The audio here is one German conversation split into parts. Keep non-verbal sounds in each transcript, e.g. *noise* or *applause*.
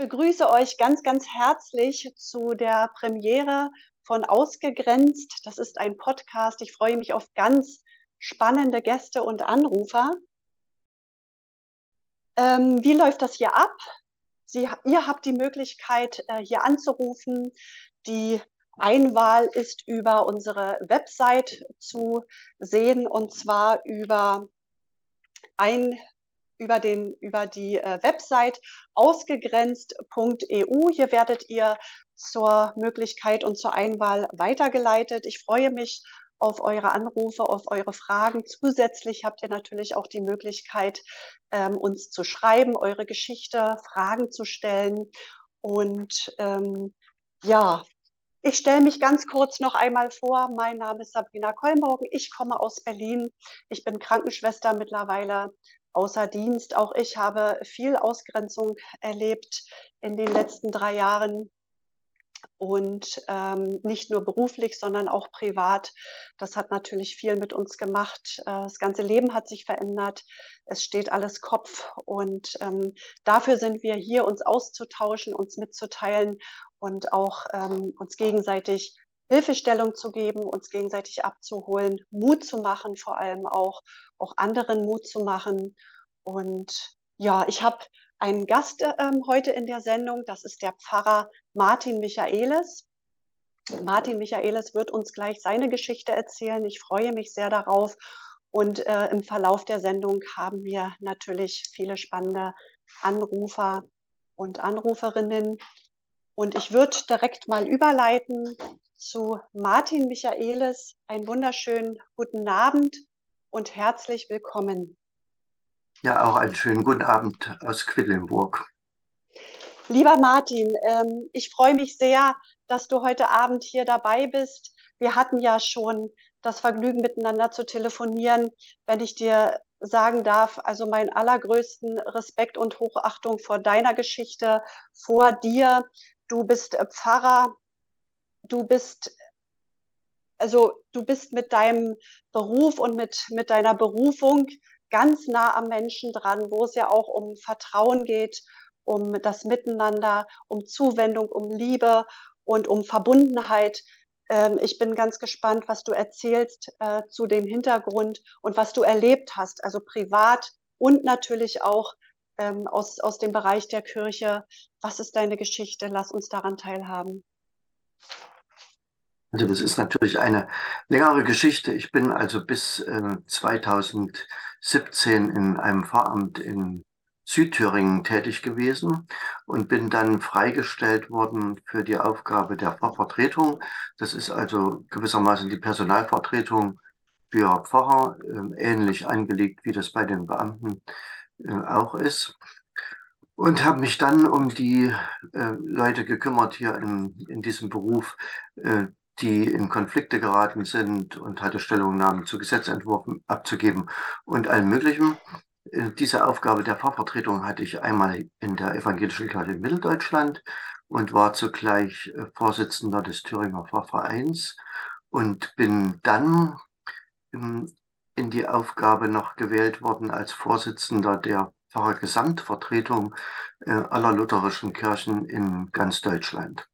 begrüße euch ganz, ganz herzlich zu der Premiere von Ausgegrenzt. Das ist ein Podcast. Ich freue mich auf ganz spannende Gäste und Anrufer. Ähm, wie läuft das hier ab? Sie, ihr habt die Möglichkeit, äh, hier anzurufen. Die Einwahl ist über unsere Website zu sehen und zwar über ein über, den, über die äh, Website ausgegrenzt.eu. Hier werdet ihr zur Möglichkeit und zur Einwahl weitergeleitet. Ich freue mich auf eure Anrufe, auf eure Fragen. Zusätzlich habt ihr natürlich auch die Möglichkeit, ähm, uns zu schreiben, eure Geschichte, Fragen zu stellen. Und ähm, ja, ich stelle mich ganz kurz noch einmal vor. Mein Name ist Sabrina Kollmorgen. Ich komme aus Berlin. Ich bin Krankenschwester mittlerweile außer Dienst. Auch ich habe viel Ausgrenzung erlebt in den letzten drei Jahren und ähm, nicht nur beruflich, sondern auch privat. Das hat natürlich viel mit uns gemacht. Äh, das ganze Leben hat sich verändert. Es steht alles Kopf und ähm, dafür sind wir hier, uns auszutauschen, uns mitzuteilen und auch ähm, uns gegenseitig Hilfestellung zu geben, uns gegenseitig abzuholen, Mut zu machen, vor allem auch, auch anderen Mut zu machen. Und ja, ich habe einen Gast ähm, heute in der Sendung, das ist der Pfarrer Martin Michaelis. Martin Michaelis wird uns gleich seine Geschichte erzählen. Ich freue mich sehr darauf. Und äh, im Verlauf der Sendung haben wir natürlich viele spannende Anrufer und Anruferinnen. Und ich würde direkt mal überleiten zu Martin Michaelis. Einen wunderschönen guten Abend und herzlich willkommen. Ja, auch einen schönen guten Abend aus Quedlinburg. Lieber Martin, ähm, ich freue mich sehr, dass du heute Abend hier dabei bist. Wir hatten ja schon das Vergnügen, miteinander zu telefonieren. Wenn ich dir sagen darf, also meinen allergrößten Respekt und Hochachtung vor deiner Geschichte, vor dir. Du bist Pfarrer, du bist, also du bist mit deinem Beruf und mit, mit deiner Berufung ganz nah am Menschen dran, wo es ja auch um Vertrauen geht, um das Miteinander, um Zuwendung, um Liebe und um Verbundenheit. Ähm, ich bin ganz gespannt, was du erzählst äh, zu dem Hintergrund und was du erlebt hast, also privat und natürlich auch ähm, aus, aus dem Bereich der Kirche. Was ist deine Geschichte? Lass uns daran teilhaben. Also das ist natürlich eine längere Geschichte. Ich bin also bis äh, 2017 in einem Pfarramt in Südthüringen tätig gewesen und bin dann freigestellt worden für die Aufgabe der Pfarrvertretung. Das ist also gewissermaßen die Personalvertretung für Pfarrer, äh, ähnlich angelegt, wie das bei den Beamten äh, auch ist und habe mich dann um die äh, Leute gekümmert hier in, in diesem Beruf, äh, die in Konflikte geraten sind und hatte Stellungnahmen zu Gesetzentwürfen abzugeben und allem Möglichen. Äh, diese Aufgabe der Pfarrvertretung hatte ich einmal in der Evangelischen Kirche in Mitteldeutschland und war zugleich äh, Vorsitzender des Thüringer Pfarrvereins und bin dann ähm, in die Aufgabe noch gewählt worden als Vorsitzender der Pfarrergesamtvertretung äh, aller lutherischen Kirchen in ganz Deutschland.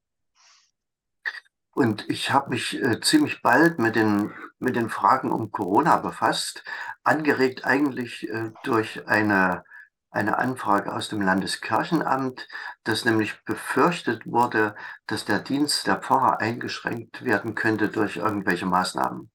Und ich habe mich äh, ziemlich bald mit den, mit den Fragen um Corona befasst, angeregt eigentlich äh, durch eine, eine Anfrage aus dem Landeskirchenamt, dass nämlich befürchtet wurde, dass der Dienst der Pfarrer eingeschränkt werden könnte durch irgendwelche Maßnahmen.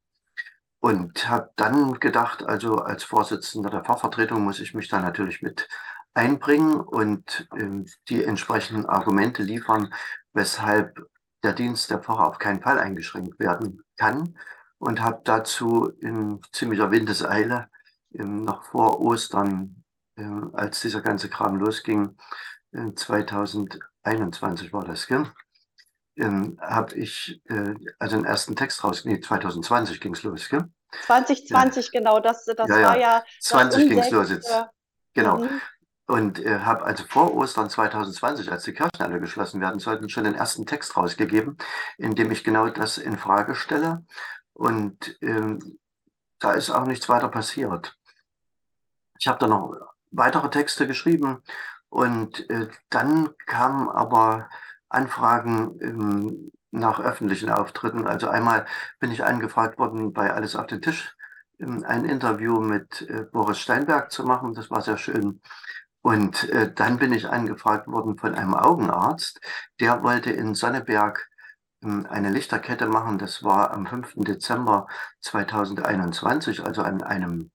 Und habe dann gedacht, also als Vorsitzender der Pfarrvertretung muss ich mich da natürlich mit einbringen und äh, die entsprechenden Argumente liefern, weshalb der Dienst der Pfarrer auf keinen Fall eingeschränkt werden kann und habe dazu in ziemlicher Windeseile ähm, noch vor Ostern, äh, als dieser ganze Kram losging, äh, 2021 war das, gell? Ähm, habe ich äh, also den ersten Text raus, nee, 2020 ging es los, gell? 2020, ja. genau, das, das ja, war ja. 20 ging es los jetzt. Genau. Mhm und äh, habe also vor Ostern 2020, als die Kirchen alle geschlossen werden sollten, schon den ersten Text rausgegeben, in dem ich genau das in Frage stelle. Und ähm, da ist auch nichts weiter passiert. Ich habe dann noch weitere Texte geschrieben Und äh, dann kamen aber Anfragen ähm, nach öffentlichen Auftritten. Also einmal bin ich angefragt worden, bei Alles auf den Tisch ähm, ein Interview mit äh, Boris Steinberg zu machen. Das war sehr schön. Und äh, dann bin ich angefragt worden von einem Augenarzt, der wollte in Sonneberg ähm, eine Lichterkette machen. Das war am 5. Dezember 2021, also an einem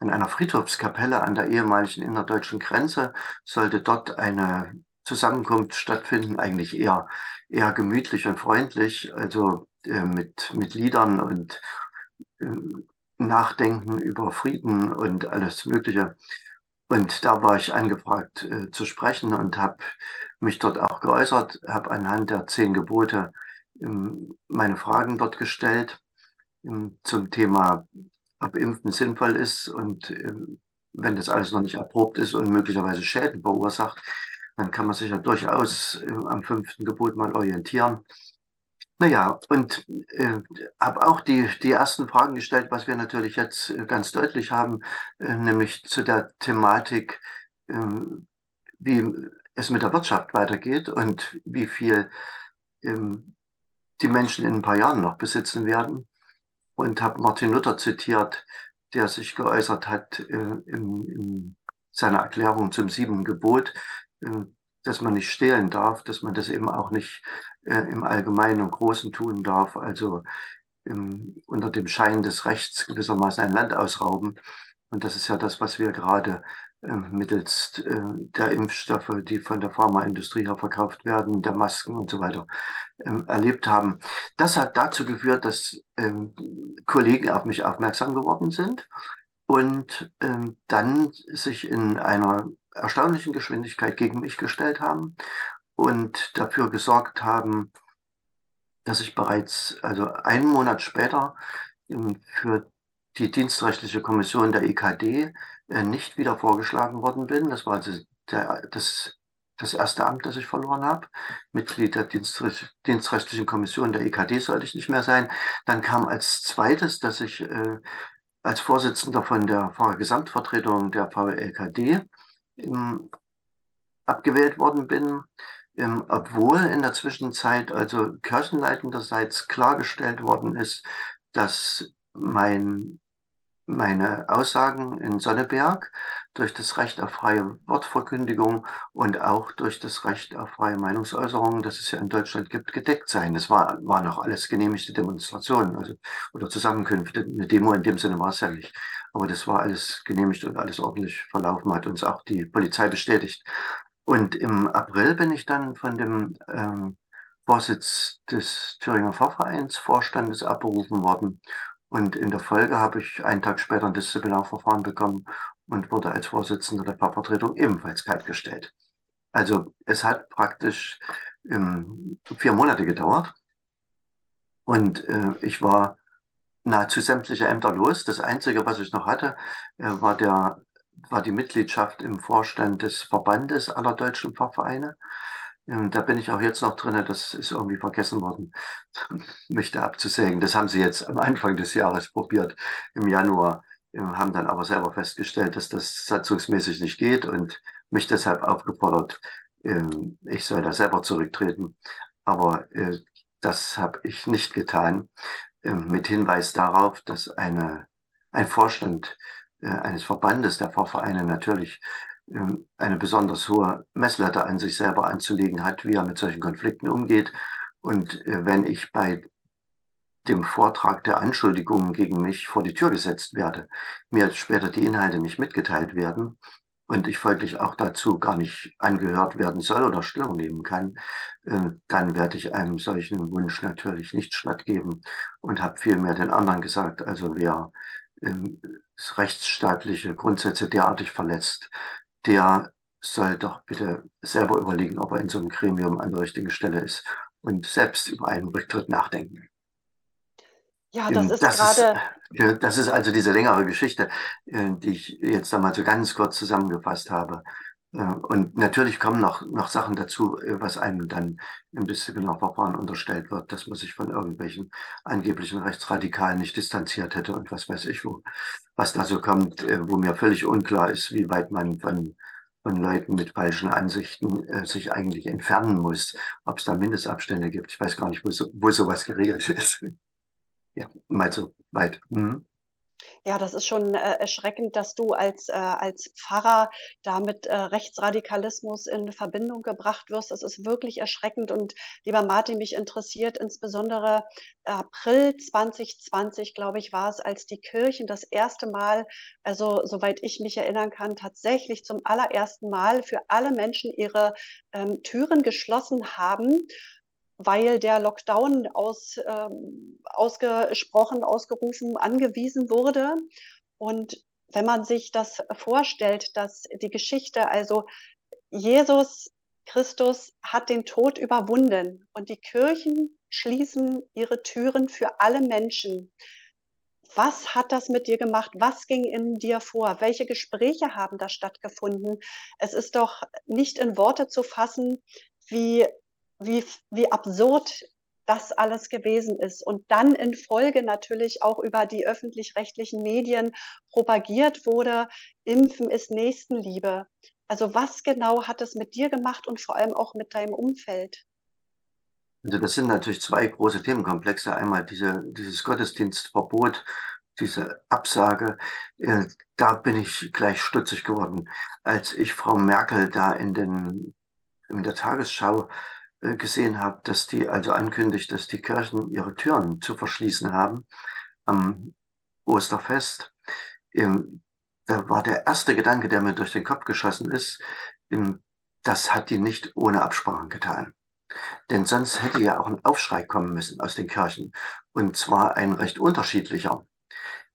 an einer Friedhofskapelle an der ehemaligen innerdeutschen Grenze sollte dort eine Zusammenkunft stattfinden, eigentlich eher, eher gemütlich und freundlich, also äh, mit, mit Liedern und äh, Nachdenken über Frieden und alles Mögliche. Und da war ich angefragt äh, zu sprechen und habe mich dort auch geäußert, habe anhand der zehn Gebote ähm, meine Fragen dort gestellt ähm, zum Thema, ob Impfen sinnvoll ist und ähm, wenn das alles noch nicht erprobt ist und möglicherweise Schäden verursacht, dann kann man sich ja durchaus äh, am fünften Gebot mal orientieren. Naja, und äh, habe auch die, die ersten Fragen gestellt, was wir natürlich jetzt äh, ganz deutlich haben, äh, nämlich zu der Thematik, äh, wie es mit der Wirtschaft weitergeht und wie viel ähm, die Menschen in ein paar Jahren noch besitzen werden. Und habe Martin Luther zitiert, der sich geäußert hat äh, in, in seiner Erklärung zum siebten Gebot, äh, dass man nicht stehlen darf, dass man das eben auch nicht äh, im Allgemeinen und Großen tun darf, also im, unter dem Schein des Rechts gewissermaßen ein Land ausrauben. Und das ist ja das, was wir gerade äh, mittels äh, der Impfstoffe, die von der Pharmaindustrie her verkauft werden, der Masken und so weiter, ähm, erlebt haben. Das hat dazu geführt, dass ähm, Kollegen auf mich aufmerksam geworden sind und ähm, dann sich in einer erstaunlichen Geschwindigkeit gegen mich gestellt haben und dafür gesorgt haben, dass ich bereits, also einen Monat später, ähm, für die dienstrechtliche Kommission der EKD äh, nicht wieder vorgeschlagen worden bin. Das war also der, das, das erste Amt, das ich verloren habe. Mitglied der Dienstrecht, dienstrechtlichen Kommission der EKD sollte ich nicht mehr sein. Dann kam als zweites, dass ich äh, als Vorsitzender von der Gesamtvertretung der VLKD ähm, abgewählt worden bin, ähm, obwohl in der Zwischenzeit also kirchenleitenderseits klargestellt worden ist, dass mein, meine Aussagen in Sonneberg durch das Recht auf freie Wortverkündigung und auch durch das Recht auf freie Meinungsäußerung, das es ja in Deutschland gibt, gedeckt seien. Das war, waren auch alles genehmigte Demonstrationen also, oder Zusammenkünfte. Eine Demo in dem Sinne war es ja nicht. Aber das war alles genehmigt und alles ordentlich verlaufen, hat uns auch die Polizei bestätigt. Und im April bin ich dann von dem ähm, Vorsitz des Thüringer Pfarrvereins Vorstandes abberufen worden. Und in der Folge habe ich einen Tag später ein Disziplinarverfahren bekommen und wurde als Vorsitzender der Pfarrvertretung ebenfalls kaltgestellt. Also es hat praktisch ähm, vier Monate gedauert. Und äh, ich war nahezu sämtliche Ämter los. Das Einzige, was ich noch hatte, äh, war, der, war die Mitgliedschaft im Vorstand des Verbandes aller deutschen Pfarrvereine. Ähm, da bin ich auch jetzt noch drin, das ist irgendwie vergessen worden, *laughs* mich da abzusägen. Das haben sie jetzt am Anfang des Jahres probiert, im Januar, ähm, haben dann aber selber festgestellt, dass das satzungsmäßig nicht geht und mich deshalb aufgefordert, ähm, ich soll da selber zurücktreten. Aber äh, das habe ich nicht getan, mit Hinweis darauf, dass eine, ein Vorstand äh, eines Verbandes der Pfarrvereine natürlich ähm, eine besonders hohe Messlatte an sich selber anzulegen hat, wie er mit solchen Konflikten umgeht. Und äh, wenn ich bei dem Vortrag der Anschuldigungen gegen mich vor die Tür gesetzt werde, mir später die Inhalte nicht mitgeteilt werden, und ich folglich auch dazu gar nicht angehört werden soll oder Stellung nehmen kann, äh, dann werde ich einem solchen Wunsch natürlich nicht stattgeben und habe vielmehr den anderen gesagt, also wer ähm, rechtsstaatliche Grundsätze derartig verletzt, der soll doch bitte selber überlegen, ob er in so einem Gremium an der richtigen Stelle ist und selbst über einen Rücktritt nachdenken. Ja, das ähm, ist das gerade. Ist, das ist also diese längere Geschichte, äh, die ich jetzt einmal so ganz kurz zusammengefasst habe. Äh, und natürlich kommen noch, noch Sachen dazu, äh, was einem dann im Disziplinarverfahren unterstellt wird, dass man sich von irgendwelchen angeblichen Rechtsradikalen nicht distanziert hätte und was weiß ich wo, was da so kommt, wo mir völlig unklar ist, wie weit man von von Leuten mit falschen Ansichten äh, sich eigentlich entfernen muss, ob es da Mindestabstände gibt. Ich weiß gar nicht, wo, so, wo sowas geregelt ist. Ja, mal so weit. Mhm. Ja, das ist schon äh, erschreckend, dass du als, äh, als Pfarrer da mit äh, Rechtsradikalismus in Verbindung gebracht wirst. Das ist wirklich erschreckend. Und lieber Martin, mich interessiert insbesondere April 2020, glaube ich, war es, als die Kirchen das erste Mal, also soweit ich mich erinnern kann, tatsächlich zum allerersten Mal für alle Menschen ihre ähm, Türen geschlossen haben weil der Lockdown aus, ähm, ausgesprochen, ausgerufen, angewiesen wurde. Und wenn man sich das vorstellt, dass die Geschichte, also Jesus Christus hat den Tod überwunden und die Kirchen schließen ihre Türen für alle Menschen. Was hat das mit dir gemacht? Was ging in dir vor? Welche Gespräche haben da stattgefunden? Es ist doch nicht in Worte zu fassen, wie wie, wie absurd das alles gewesen ist und dann in Folge natürlich auch über die öffentlich-rechtlichen Medien propagiert wurde, Impfen ist Nächstenliebe. Also was genau hat es mit dir gemacht und vor allem auch mit deinem Umfeld? Also das sind natürlich zwei große Themenkomplexe. Einmal diese, dieses Gottesdienstverbot, diese Absage. Äh, da bin ich gleich stutzig geworden, als ich Frau Merkel da in, den, in der Tagesschau gesehen habe, dass die also ankündigt, dass die Kirchen ihre Türen zu verschließen haben am Osterfest. Ähm, da war der erste Gedanke, der mir durch den Kopf geschossen ist, ähm, das hat die nicht ohne Absprachen getan. Denn sonst hätte ja auch ein Aufschrei kommen müssen aus den Kirchen. Und zwar ein recht unterschiedlicher.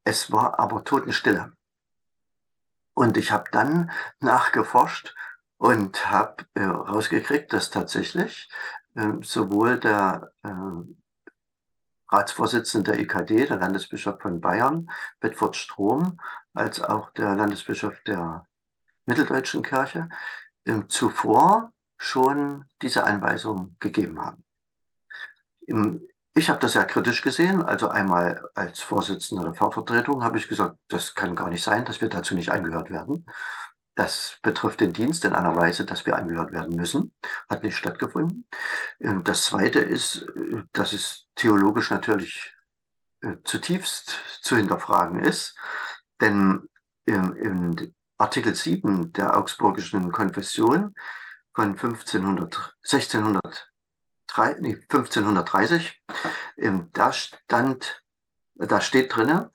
Es war aber Totenstille. Und ich habe dann nachgeforscht und habe äh, dass tatsächlich äh, sowohl der äh, Ratsvorsitzende der EKD, der Landesbischof von Bayern, Bedford Strom, als auch der Landesbischof der Mitteldeutschen Kirche äh, zuvor schon diese Anweisung gegeben haben. Im, ich habe das ja kritisch gesehen. Also einmal als Vorsitzender der Fahrvertretung habe ich gesagt, das kann gar nicht sein, dass wir dazu nicht eingehört werden. Das betrifft den Dienst in einer Weise, dass wir angehört werden müssen. Hat nicht stattgefunden. Ähm, das Zweite ist, äh, dass es theologisch natürlich äh, zutiefst zu hinterfragen ist. Denn in Artikel 7 der Augsburgischen Konfession von 1500, 1600, 1530, da stand, da steht drinne,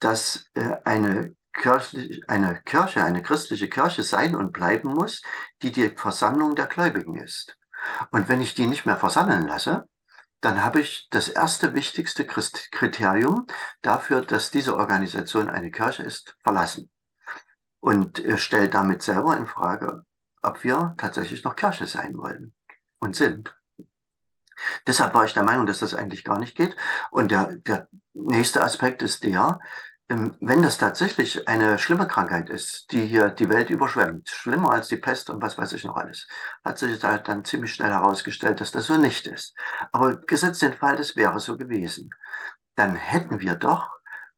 dass äh, eine kirchlich, eine Kirche, eine christliche Kirche sein und bleiben muss, die die Versammlung der Gläubigen ist. Und wenn ich die nicht mehr versammeln lasse, dann habe ich das erste wichtigste Kriterium dafür, dass diese Organisation eine Kirche ist, verlassen. Und stellt damit selber in Frage, ob wir tatsächlich noch Kirche sein wollen und sind. Deshalb war ich der Meinung, dass das eigentlich gar nicht geht. Und der, der nächste Aspekt ist der, wenn das tatsächlich eine schlimme Krankheit ist, die hier die Welt überschwemmt, schlimmer als die Pest und was weiß ich noch alles, hat sich da dann ziemlich schnell herausgestellt, dass das so nicht ist. Aber gesetzt den Fall, das wäre so gewesen, dann hätten wir doch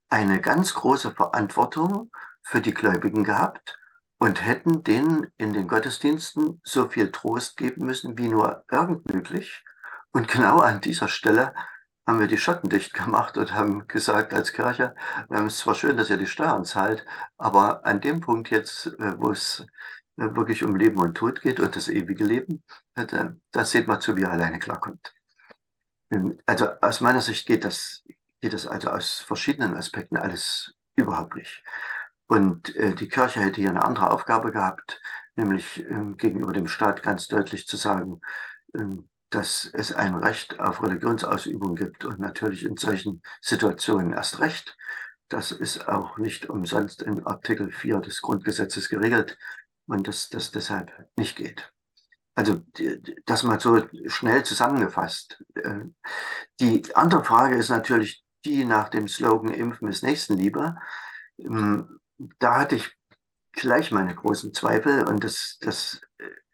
eine ganz große Verantwortung für die Gläubigen gehabt und hätten denen in den Gottesdiensten so viel Trost geben müssen, wie nur irgend möglich. Und genau an dieser Stelle haben wir die Schotten dicht gemacht und haben gesagt als Kirche, es ist zwar schön, dass ihr die Steuern zahlt, aber an dem Punkt jetzt, äh, wo es äh, wirklich um Leben und Tod geht und das ewige Leben, äh, das seht mal zu, wie ihr alleine klarkommt. Ähm, also aus meiner Sicht geht das, geht das also aus verschiedenen Aspekten alles überhaupt nicht. Und die Kirche hätte hier eine andere Aufgabe gehabt, nämlich ähm, gegenüber dem Staat ganz deutlich zu sagen, ähm, dass es ein Recht auf Religionsausübung gibt und natürlich in solchen Situationen erst recht. Das ist auch nicht umsonst in Artikel 4 des Grundgesetzes geregelt und dass das deshalb nicht geht. Also das mal so schnell zusammengefasst. Äh, die andere Frage ist natürlich die nach dem Slogan Impfen ist Nächstenliebe. Ähm, da hatte ich gleich meine großen Zweifel und das, das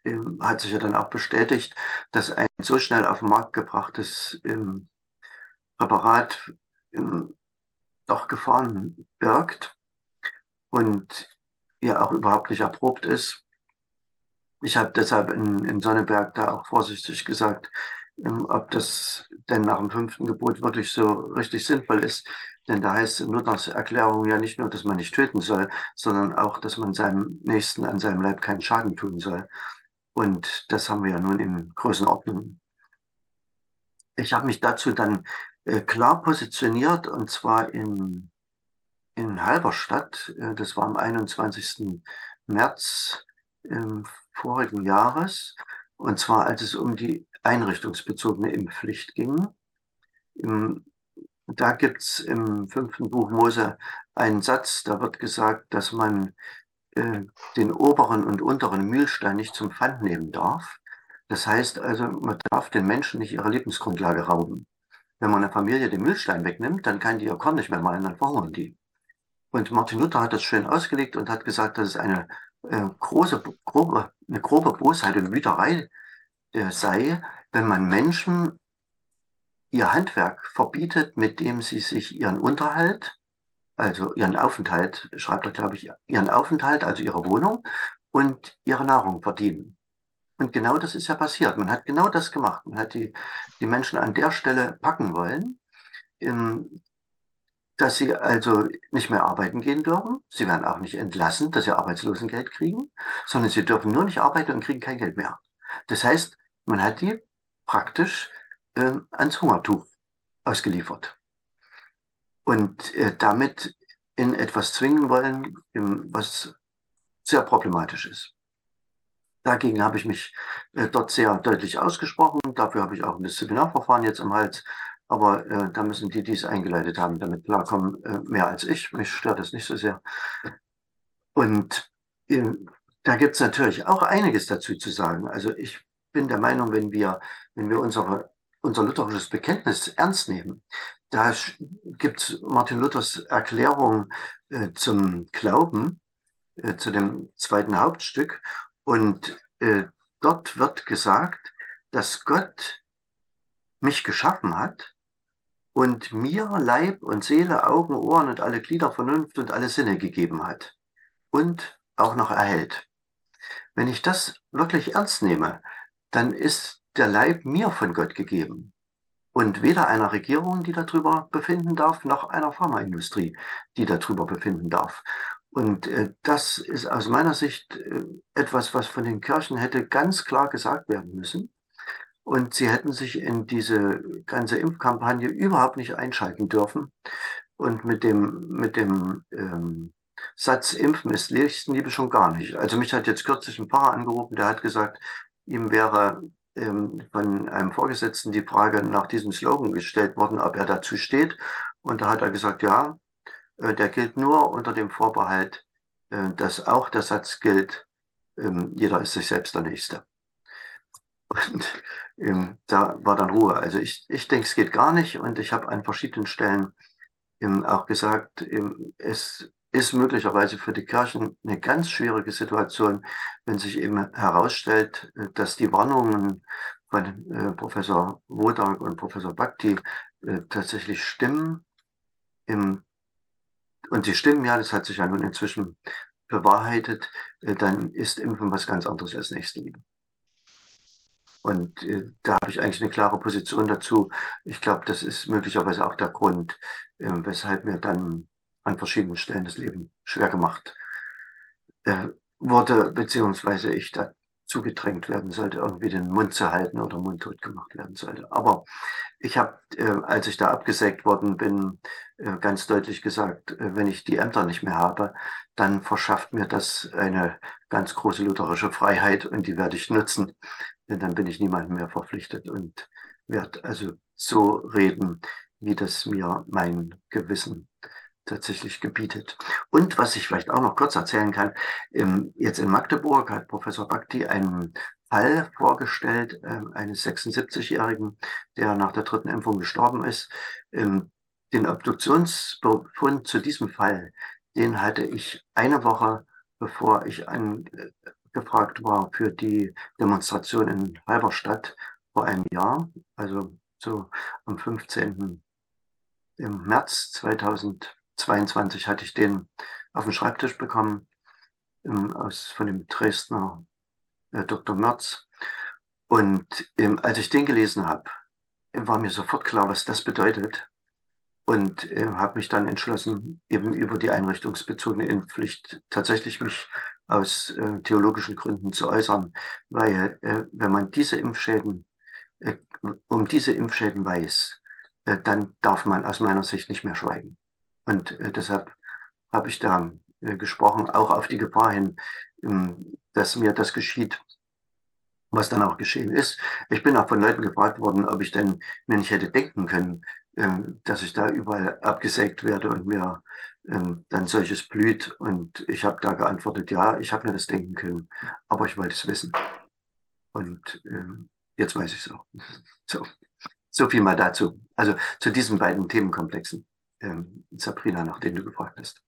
ähm, hat sich ja dann auch bestätigt, dass ein so schnell auf den Markt gebrachtes ähm, Präparat ähm, doch Gefahren birgt und ja auch überhaupt nicht erprobt ist. ich habe deshalb in, in Sonneberg da auch vorsichtig gesagt, ähm, ob das denn nach dem fünften Gebot wirklich so richtig sinnvoll ist. Denn da heißt in Luthers Erklärung ja nicht nur, dass man nicht töten soll, sondern auch, dass man seinem Nächsten an seinem Leib keinen Schaden tun soll. Und das haben wir ja nun in großen Ordnungen. Ich habe mich dazu dann äh, klar positioniert und zwar in, in Halberstadt. Äh, das war am 21. März äh, vorigen Jahres. Und zwar als es um die einrichtungsbezogene Impfpflicht ging. Im, da gibt es im fünften Buch Mose einen Satz, da wird gesagt, dass man äh, den oberen und unteren Mühlstein nicht zum Pfand nehmen darf. Das heißt also, man darf den Menschen nicht ihre Lebensgrundlage rauben. Wenn man einer Familie den Mühlstein wegnimmt, dann kann die ihr Korn nicht mehr malen, dann verhungern die. Und Martin Luther hat das schön ausgelegt und hat gesagt, dass es eine äh, große, grobe, eine grobe Bosheit und Wüterei äh, sei, wenn man Menschen ihr Handwerk verbietet, mit dem sie sich ihren Unterhalt, also ihren Aufenthalt, schreibt er, glaube ich, ihren Aufenthalt, also ihre Wohnung und ihre Nahrung verdienen. Und genau das ist ja passiert. Man hat genau das gemacht. Man hat die, die Menschen an der Stelle packen wollen, in, dass sie also nicht mehr arbeiten gehen dürfen. Sie werden auch nicht entlassen, dass sie Arbeitslosengeld kriegen, sondern sie dürfen nur nicht arbeiten und kriegen kein Geld mehr. Das heißt, man hat die praktisch äh, ans Hungertuch ausgeliefert. Und äh, damit in etwas zwingen wollen, was sehr problematisch ist. Dagegen habe ich mich äh, dort sehr deutlich ausgesprochen. Dafür habe ich auch ein Disziplinarverfahren jetzt im Hals. Aber äh, da müssen die, die es eingeleitet haben, damit klarkommen, äh, mehr als ich. Mich stört das nicht so sehr. Und äh, da gibt es natürlich auch einiges dazu zu sagen. Also ich bin der Meinung, wenn wir, wenn wir unsere, unser lutherisches Bekenntnis ernst nehmen, da gibt Martin Luthers Erklärung äh, zum Glauben, äh, zu dem zweiten Hauptstück. Und äh, dort wird gesagt, dass Gott mich geschaffen hat und mir Leib und Seele, Augen, Ohren und alle Glieder, Vernunft und alle Sinne gegeben hat und auch noch erhält. Wenn ich das wirklich ernst nehme, dann ist der Leib mir von Gott gegeben und weder einer Regierung, die darüber befinden darf, noch einer Pharmaindustrie, die darüber befinden darf. Und äh, das ist aus meiner Sicht äh, etwas, was von den Kirchen hätte ganz klar gesagt werden müssen. Und sie hätten sich in diese ganze Impfkampagne überhaupt nicht einschalten dürfen. Und mit dem, mit dem ähm, Satz Impfen ist Nächstenliebe schon gar nicht. Also mich hat jetzt kürzlich ein Pfarrer angerufen, der hat gesagt, ihm wäre von einem Vorgesetzten die Frage nach diesem Slogan gestellt worden, ob er dazu steht. Und da hat er gesagt, ja, äh, der gilt nur unter dem Vorbehalt, äh, dass auch der Satz gilt, äh, jeder ist sich selbst der Nächste. Und ähm, da war dann Ruhe. Also ich, ich denke, es geht gar nicht. Und ich habe an verschiedenen Stellen ähm, auch gesagt, ähm, es ist möglicherweise für die Kirchen eine ganz schwierige Situation, wenn sich eben herausstellt, äh, dass die Warnungen von äh, Professor Wodak und Professor Bhakti äh, tatsächlich stimmen. Im, und sie stimmen ja, das hat sich ja nun inzwischen bewahrheitet, äh, dann ist Impfen was ganz anderes als Nächstenliebe. Und äh, da habe ich eigentlich eine klare Position dazu. Ich glaube, das ist möglicherweise auch der Grund, äh, weshalb mir dann an verschiedenen Stellen das Leben schwer gemacht äh, wurde, beziehungsweise ich dazu gedrängt werden sollte, irgendwie den Mund zu halten oder mundtot gemacht werden sollte. Aber ich habe, äh, als ich da abgesägt worden bin, äh, ganz deutlich gesagt, äh, wenn ich die Ämter nicht mehr habe, dann verschafft mir das eine ganz große lutherische Freiheit und die werde ich nutzen denn dann bin ich niemandem mehr verpflichtet und werde also so reden, wie das mir mein Gewissen tatsächlich gebietet. Und was ich vielleicht auch noch kurz erzählen kann, jetzt in Magdeburg hat Professor Bhakti einen Fall vorgestellt äh, eines 76-Jährigen, der nach der dritten Impfung gestorben ist. den Obduktionsbefund zu diesem Fall, den hatte ich eine Woche bevor ich an, gefragt war für die Demonstration in Halberstadt vor einem Jahr, also so am 15. im März 2022 hatte ich den auf den Schreibtisch bekommen aus, von dem Dresdner äh, Dr. Merz. Und ähm, als ich den gelesen habe, war mir sofort klar, was das bedeutet. Und äh, habe mich dann entschlossen, eben über die einrichtungsbezogene Impfpflicht tatsächlich mich aus äh, theologischen Gründen zu äußern, weil äh, wenn man diese Impfschäden, äh, um diese Impfschäden weiß, äh, dann darf man aus meiner Sicht nicht mehr schweigen. Und äh, deshalb habe ich da äh, gesprochen, auch auf die Gefahr hin, ähm, dass mir das geschieht, was dann auch geschehen ist. Ich bin auch von Leuten gefragt worden, ob ich denn mir nicht hätte denken können, ähm, dass ich da überall abgesägt werde und mir ähm, dann solches blüht. Und ich habe da geantwortet, ja, ich habe mir das denken können, aber ich wollte es wissen. Und ähm, jetzt weiß ich es auch. *laughs* So, so viel mal dazu. Also zu diesen beiden Themenkomplexen, ähm, Sabrina, nach denen du gefragt hast.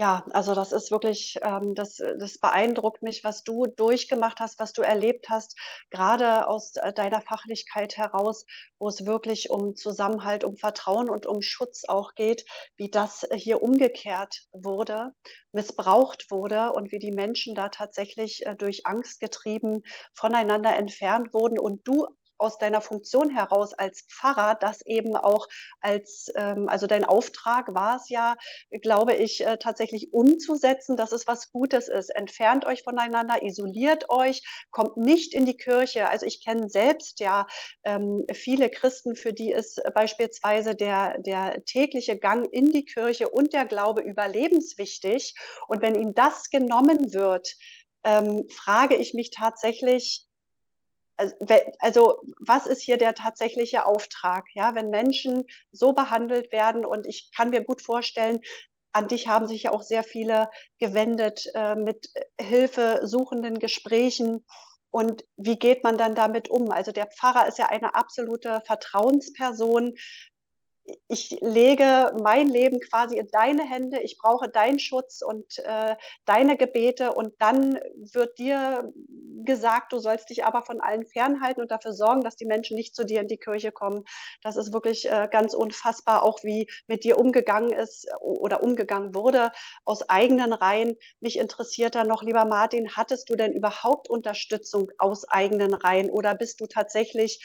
Ja, also das ist wirklich, ähm, das, das beeindruckt mich, was du durchgemacht hast, was du erlebt hast, gerade aus äh, deiner Fachlichkeit heraus, wo es wirklich um Zusammenhalt, um Vertrauen und um Schutz auch geht, wie das hier umgekehrt wurde, missbraucht wurde und wie die Menschen da tatsächlich äh, durch Angst getrieben voneinander entfernt wurden und du aus deiner Funktion heraus als Pfarrer das eben auch als, ähm, also dein Auftrag war es ja, glaube ich, äh, tatsächlich umzusetzen, dass es was Gutes ist. Entfernt euch voneinander, isoliert euch, kommt nicht in die Kirche. Also ich kenne selbst ja ähm, viele Christen, für die ist beispielsweise der, der tägliche Gang in die Kirche und der Glaube überlebenswichtig. Und wenn ihnen das genommen wird, ähm, frage ich mich tatsächlich, also, also was ist hier der tatsächliche Auftrag? Ja, wenn Menschen so behandelt werden und ich kann mir gut vorstellen, an dich haben sich ja auch sehr viele gewendet äh, mit hilfesuchenden Gesprächen. Und wie geht man dann damit um? Also der Pfarrer ist ja eine absolute Vertrauensperson ich lege mein Leben quasi in deine Hände, ich brauche deinen Schutz und äh, deine Gebete und dann wird dir gesagt, du sollst dich aber von allen fernhalten und dafür sorgen, dass die Menschen nicht zu dir in die Kirche kommen. Das ist wirklich äh, ganz unfassbar, auch wie mit dir umgegangen ist oder umgegangen wurde aus eigenen Reihen. Mich interessiert da noch, lieber Martin, hattest du denn überhaupt Unterstützung aus eigenen Reihen oder bist du tatsächlich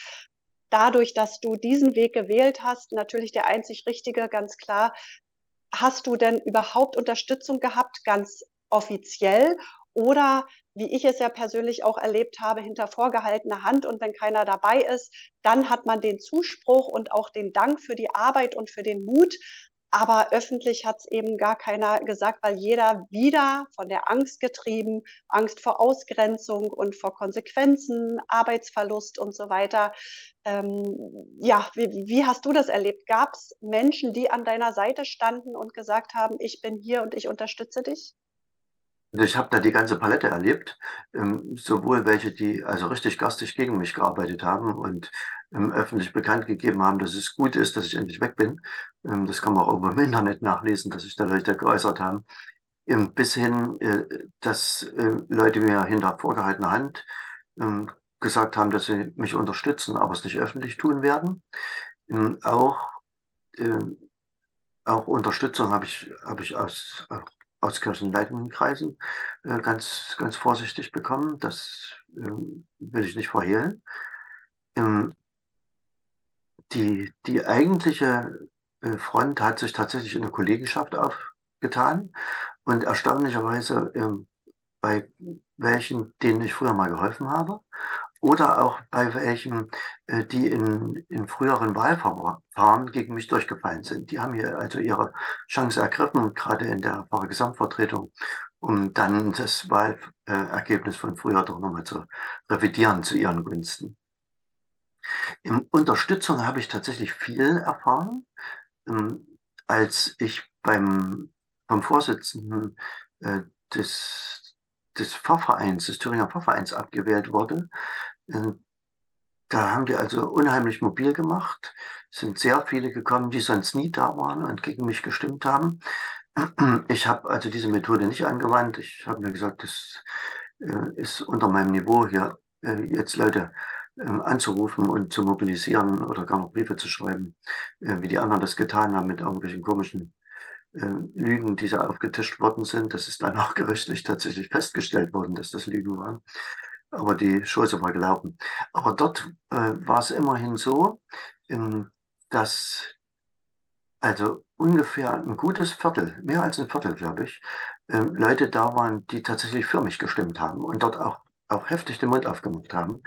dadurch, dass du diesen Weg gewählt hast, natürlich der einzig richtige, ganz klar, hast du denn überhaupt Unterstützung gehabt, ganz offiziell? Oder wie ich es ja persönlich auch erlebt habe, hinter vorgehaltener Hand und wenn keiner dabei ist, dann hat man den Zuspruch und auch den Dank für die Arbeit und für den Mut, aber öffentlich hat es eben gar keiner gesagt, weil jeder wieder von der Angst getrieben, Angst vor Ausgrenzung und vor Konsequenzen, Arbeitsverlust und so weiter. Ähm, ja, wie, wie hast du das erlebt? Gab es Menschen, die an deiner Seite standen und gesagt haben, ich bin hier und ich unterstütze dich? Ich habe da die ganze Palette erlebt, ähm, sowohl welche, die also richtig garstig gegen mich gearbeitet haben und ähm, öffentlich bekannt gegeben haben, dass es gut ist, dass ich endlich weg bin. Ähm, das kann man auch im *laughs* Internet nachlesen, dass sich da Leute geäußert haben. Ähm, bis hin, äh, dass äh, Leute mir hinter vorgehaltener Hand ähm, gesagt haben, dass sie mich unterstützen, aber es nicht öffentlich tun werden. Ähm, auch, auch Unterstützung habe ich, habe ich aus, aus kirchenleitenden Kreisen äh, ganz, ganz vorsichtig bekommen. Das ähm, will ich nicht verhehlen. Ähm, die, die eigentliche äh, Front hat sich tatsächlich in der Kollegenschaft aufgetan und erstaunlicherweise ähm, bei welchen, denen ich früher mal geholfen habe oder auch bei welchen, äh, die in, in früheren Wahlverfahren gegen mich durchgefallen sind. Die haben hier also ihre Chance ergriffen, gerade in der Gesamtvertretung, um dann das Wahlergebnis von früher doch nochmal zu revidieren zu ihren Gunsten. In Unterstützung habe ich tatsächlich viel erfahren. Ähm, als ich beim, vom Vorsitzenden äh, des, des Pfarrvereins, des Thüringer Pfarrvereins abgewählt wurde, da haben wir also unheimlich mobil gemacht, sind sehr viele gekommen, die sonst nie da waren und gegen mich gestimmt haben. *clears throat* Ich habe also diese Methode nicht angewandt. Ich habe mir gesagt, das äh, ist unter meinem Niveau hier äh, jetzt Leute ähm, anzurufen und zu mobilisieren oder gar noch Briefe zu schreiben, äh, wie die anderen das getan haben mit irgendwelchen komischen äh, Lügen, die da aufgetischt worden sind. Das ist dann auch *laughs* gerichtlich tatsächlich festgestellt worden, dass das Lügen waren. Aber die Schoße war gelaufen. Aber dort äh, war es immerhin so, ähm, dass also ungefähr ein gutes Viertel, mehr als ein Viertel, glaube ich, äh, Leute da waren, die tatsächlich für mich gestimmt haben und dort auch, auch heftig den Mund aufgemacht haben.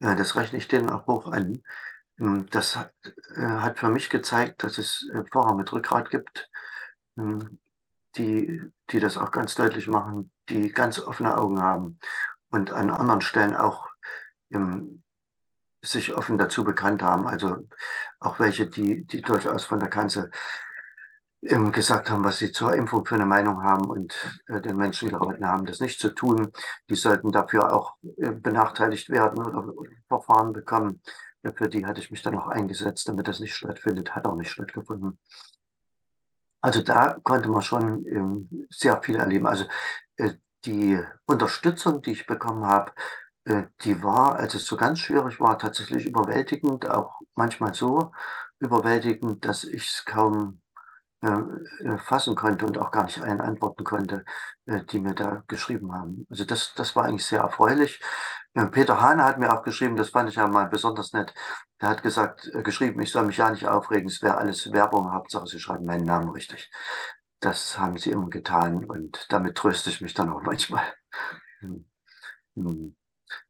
Äh, das rechne ich denen auch hoch an. Ähm, das hat, äh, hat, für mich gezeigt, dass es äh, Pfarrer mit Rückgrat gibt, ähm, die, die das auch ganz deutlich machen, die ganz offene Augen haben und an anderen Stellen auch ähm, sich offen dazu bekannt haben. Also auch welche, die, die durchaus von der Kanzel ähm, gesagt haben, was sie zur Impfung für eine Meinung haben und äh, den Menschen geraten haben, das nicht zu tun. Die sollten dafür auch äh, benachteiligt werden oder, oder Verfahren bekommen. Für die hatte ich mich dann auch eingesetzt, damit das nicht stattfindet. Hat auch nicht stattgefunden. Also da konnte man schon ähm, sehr viel erleben. Also äh, die Unterstützung, die ich bekommen habe, äh, die war, als es so ganz schwierig war, tatsächlich überwältigend, auch manchmal so überwältigend, dass ich es kaum äh, äh, fassen konnte und auch gar nicht allen antworten konnte, die mir da geschrieben haben. Also das, das war eigentlich sehr erfreulich. Peter Hahn hat mir auch geschrieben, das fand ich ja mal besonders nett. Der hat gesagt, geschrieben, ich soll mich ja nicht aufregen, es wäre alles Werbung, Hauptsache Sie schreiben meinen Namen richtig. Das haben sie immer getan und damit tröste ich mich dann auch manchmal. Hm. Hm.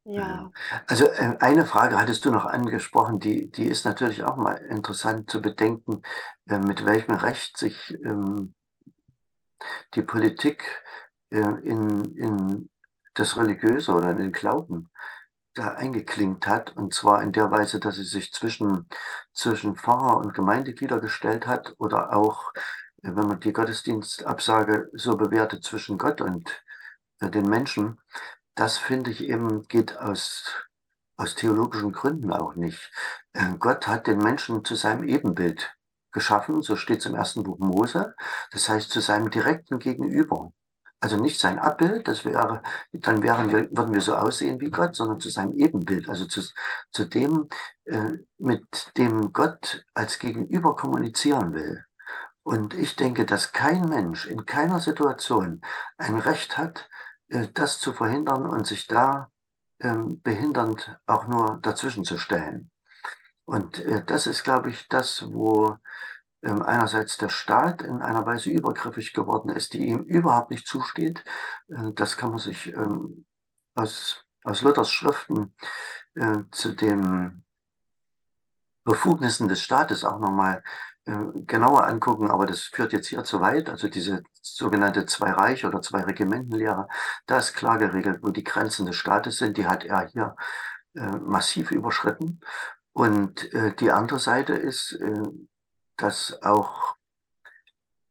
Ja. Also äh, eine Frage hattest du noch angesprochen, die, die ist natürlich auch mal interessant zu bedenken, äh, mit welchem Recht sich ähm, die Politik äh, in, in das Religiöse oder in den Glauben da eingeklinkt hat. Und zwar in der Weise, dass sie sich zwischen, zwischen Pfarrer und Gemeindeglieder gestellt hat oder auch, wenn man die Gottesdienstabsage so bewertet, zwischen Gott und den Menschen das finde ich eben, geht aus, aus theologischen Gründen auch nicht. Äh, Gott hat den Menschen zu seinem Ebenbild geschaffen, so steht es im ersten Buch Mose, das heißt zu seinem direkten Gegenüber. Also nicht sein Abbild, das wäre, dann wären wir, würden wir so aussehen wie Gott, sondern zu seinem Ebenbild, also zu, zu dem, äh, mit dem Gott als Gegenüber kommunizieren will. Und ich denke, dass kein Mensch in keiner Situation ein Recht hat, äh, das zu verhindern und sich da ähm, behindernd auch nur dazwischen zu stellen. Und äh, das ist, glaube ich, das, wo ähm, einerseits der Staat in einer Weise übergriffig geworden ist, die ihm überhaupt nicht zusteht. Äh, das kann man sich ähm, aus, aus Luthers Schriften zu den Befugnissen des Staates auch nochmal genauer angucken, aber das führt jetzt hier zu weit. Also diese sogenannte Zwei-Reich- oder Zwei-Regimentenlehre, da ist klar geregelt, wo die Grenzen des Staates sind. Die hat er hier äh, massiv überschritten. Und äh, die andere Seite ist, äh, dass auch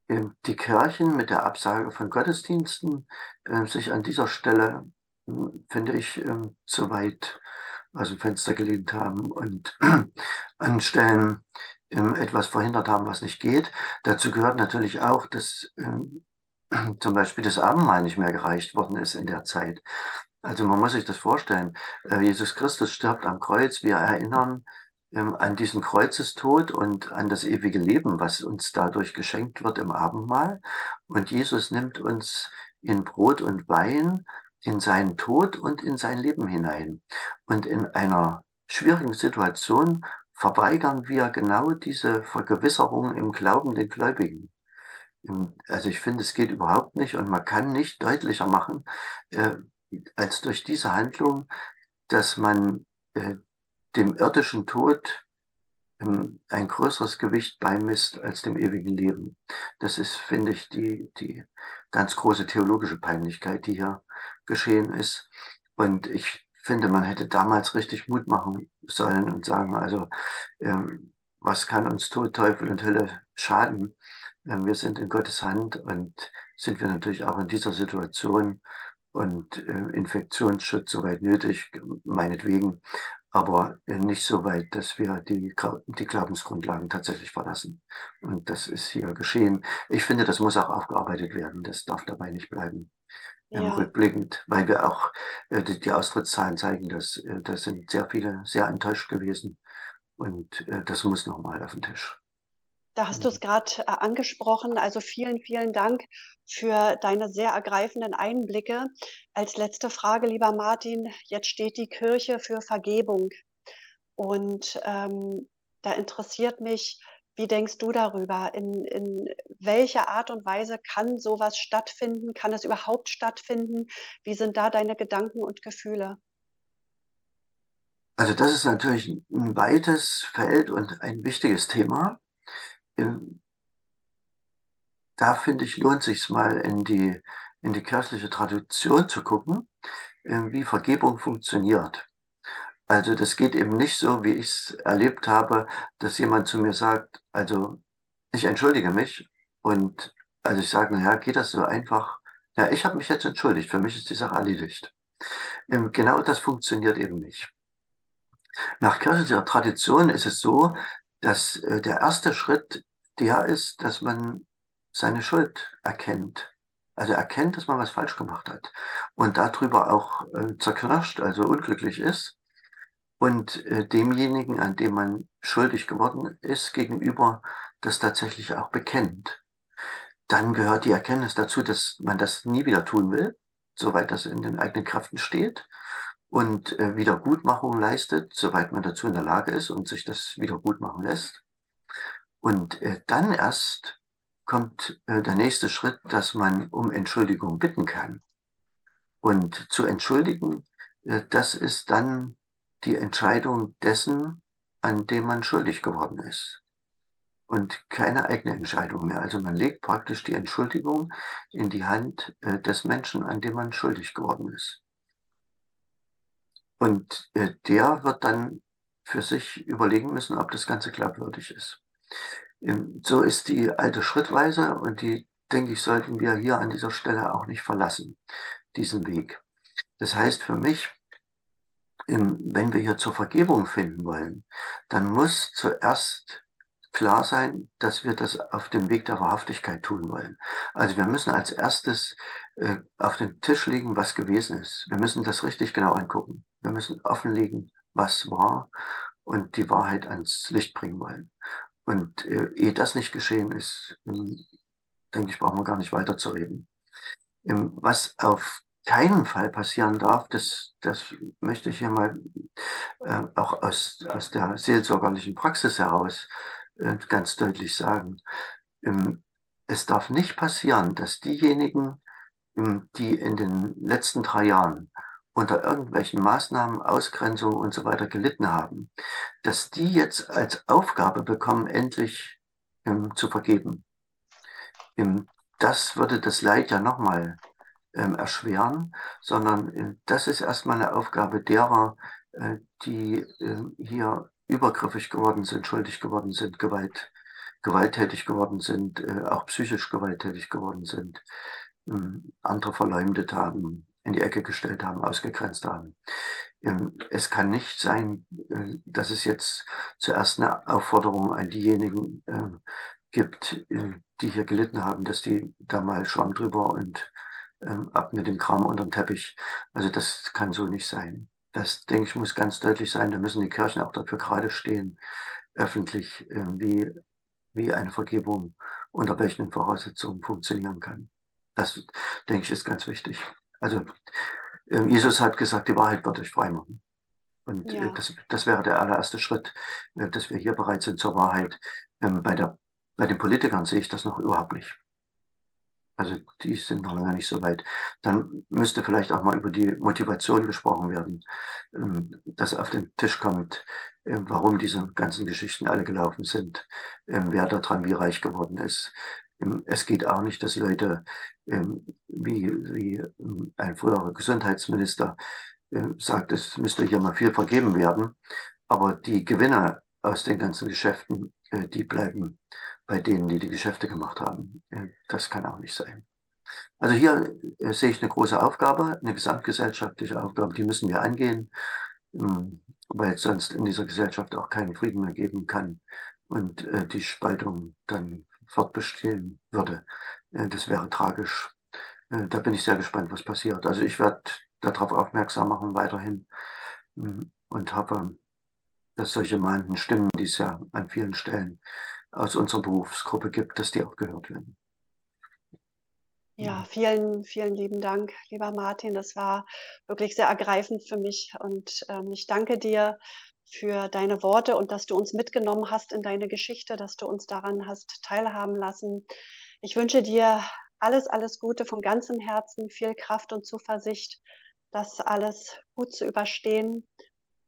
äh, die Kirchen mit der Absage von Gottesdiensten äh, sich an dieser Stelle, finde ich, zu weit aus dem Fenster gelehnt haben und *clears throat* an Stellen ähm, etwas verhindert haben, was nicht geht. Dazu gehört natürlich auch, dass ähm, *clears throat* zum Beispiel das Abendmahl nicht mehr gereicht worden ist in der Zeit. Also man muss sich das vorstellen. Äh, Jesus Christus stirbt am Kreuz. Wir erinnern ähm, an diesen Kreuzestod und an das ewige Leben, was uns dadurch geschenkt wird im Abendmahl. Und Jesus nimmt uns in Brot und Wein in seinen Tod und in sein Leben hinein. Und in einer schwierigen Situation verweigern wir genau diese Vergewisserung im Glauben den Gläubigen. Also ich finde, es geht überhaupt nicht und man kann nicht deutlicher machen, äh, als durch diese Handlung, dass man äh, dem irdischen Tod ähm, ein größeres Gewicht beimisst als dem ewigen Leben. Das ist, finde ich, die, die ganz große theologische Peinlichkeit, die hier geschehen ist. Und ich finde, man hätte damals richtig Mut machen sollen und sagen, also ähm, was kann uns Tod, Teufel und Hölle schaden? Ähm, wir sind in Gottes Hand und sind wir natürlich auch in dieser Situation und äh, Infektionsschutz soweit nötig, meinetwegen, aber äh, nicht so weit, dass wir die, die Glaubensgrundlagen tatsächlich verlassen. Und das ist hier geschehen. Ich finde, das muss auch aufgearbeitet werden. Das darf dabei nicht bleiben ja. rückblickend, weil wir auch äh, die, die, Austrittszahlen zeigen, dass äh, da sind sehr viele sehr enttäuscht gewesen und äh, das muss nochmal auf den Tisch. Da hast du es gerade äh, angesprochen. Also vielen, vielen Dank für deine sehr ergreifenden Einblicke. Als letzte Frage, lieber Martin, jetzt steht die Kirche für Vergebung. Und ähm, da interessiert mich, wie denkst du darüber? In, in welcher Art und Weise kann sowas stattfinden? Kann es überhaupt stattfinden? Wie sind da deine Gedanken und Gefühle? Also das ist natürlich ein weites Feld und ein wichtiges Thema. Da finde ich, lohnt sich mal in die, in die kirchliche Tradition zu gucken, wie Vergebung funktioniert. Also das geht eben nicht so, wie ich es erlebt habe, dass jemand zu mir sagt, also ich entschuldige mich und also ich sage, naja, geht das so einfach? Ja, ich habe mich jetzt entschuldigt, für mich ist die Sache erledigt. Genau das funktioniert eben nicht. Nach kirchlicher Tradition ist es so, dass äh, der erste Schritt der ist, dass man seine Schuld erkennt. Also erkennt, dass man was falsch gemacht hat und darüber auch äh, zerknirscht, also unglücklich ist und äh, demjenigen, an dem man schuldig geworden ist, gegenüber das tatsächlich auch bekennt. Dann gehört die Erkenntnis dazu, dass man das nie wieder tun will, soweit das in den eigenen Kräften steht und äh, Wiedergutmachung leistet, soweit man dazu in der Lage ist und sich das wiedergutmachen lässt. Und äh, dann erst kommt äh, der nächste Schritt, dass man um Entschuldigung bitten kann. Und zu entschuldigen, äh, das ist dann die Entscheidung dessen, an dem man schuldig geworden ist. Und keine eigene Entscheidung mehr. Also man legt praktisch die Entschuldigung in die Hand äh, des Menschen, an dem man schuldig geworden ist. Und äh, der wird dann für sich überlegen müssen, ob das Ganze glaubwürdig ist. Ähm, so ist die alte Schrittweise und die, denke ich, sollten wir hier an dieser Stelle auch nicht verlassen, diesen Weg. Das heißt für mich, wenn wir hier zur Vergebung finden wollen, dann muss zuerst klar sein, dass wir das auf dem Weg der Wahrhaftigkeit tun wollen. Also wir müssen als erstes äh, auf den Tisch legen, was gewesen ist. Wir müssen das richtig genau angucken. Wir müssen offenlegen, was war und die Wahrheit ans Licht bringen wollen. Und äh, ehe das nicht geschehen ist, ähm, denke ich, brauchen wir gar nicht weiterzureden. Ähm, was auf keinen Fall passieren darf, das, das möchte ich hier mal äh, auch aus, aus der seelsorgerlichen Praxis heraus äh, ganz deutlich sagen. Ähm, es darf nicht passieren, dass diejenigen, ähm, die in den letzten drei Jahren unter irgendwelchen Maßnahmen, Ausgrenzungen und so weiter gelitten haben, dass die jetzt als Aufgabe bekommen, endlich ähm, zu vergeben. Ähm, das würde das Leid ja nochmal ähm, erschweren, sondern äh, das ist erstmal eine Aufgabe derer, äh, die äh, hier übergriffig geworden sind, schuldig geworden sind, Gewalt, gewalttätig geworden sind, äh, auch psychisch gewalttätig geworden sind, ähm, andere verleumdet haben, in die Ecke gestellt haben, ausgegrenzt haben. Ähm, es kann nicht sein, äh, dass es jetzt zuerst eine Aufforderung an diejenigen äh, gibt, die hier gelitten haben, dass die da mal Schwamm drüber und ähm, ab mit dem Kram unter dem Teppich. Also das kann so nicht sein. Das, denke ich, muss ganz deutlich sein. Da müssen die Kirchen auch dafür gerade stehen, öffentlich, wie, wie eine Vergebung unter welchen Voraussetzungen funktionieren kann. Das, denke ich, ist ganz wichtig. Also ähm, Jesus hat gesagt, die Wahrheit wird euch frei machen. Und äh, ja. das, das wäre der allererste Schritt, äh, dass wir hier bereit sind zur Wahrheit. Ähm, bei, der, bei den Politikern sehe ich das noch überhaupt nicht. Also die sind noch lange nicht so weit. Dann müsste vielleicht auch mal über die Motivation gesprochen werden, ähm, dass auf den Tisch kommt, warum diese ganzen Geschichten alle gelaufen sind, wer daran wie reich geworden ist, es geht auch nicht, dass Leute, ähm, wie, wie ähm, ein früherer Gesundheitsminister ähm, sagt, es müsste hier mal viel vergeben werden. Aber die Gewinner aus den ganzen Geschäften, äh, die bleiben bei denen, die die Geschäfte gemacht haben. Äh, das kann auch nicht sein. Also hier äh, sehe ich eine große Aufgabe, eine gesamtgesellschaftliche Aufgabe, die müssen wir angehen, weil es sonst in dieser Gesellschaft auch keinen Frieden mehr geben kann und die Spaltung dann fortbestehen würde. Äh, das wäre tragisch. Äh, da bin ich sehr gespannt, was passiert. Also ich werde darauf aufmerksam machen weiterhin hm, und hoffe, dass solche mahnenden Stimmen, die es ja an vielen Stellen aus unserer Berufsgruppe gibt, dass die auch gehört werden. Ja, vielen, vielen lieben Dank, lieber Martin. Das war wirklich sehr ergreifend für mich und ähm, ich danke dir für deine Worte und dass du uns mitgenommen hast in deine Geschichte, dass du uns daran hast teilhaben lassen. Ich wünsche dir alles, alles Gute von ganzem Herzen, viel Kraft und Zuversicht, das alles gut zu überstehen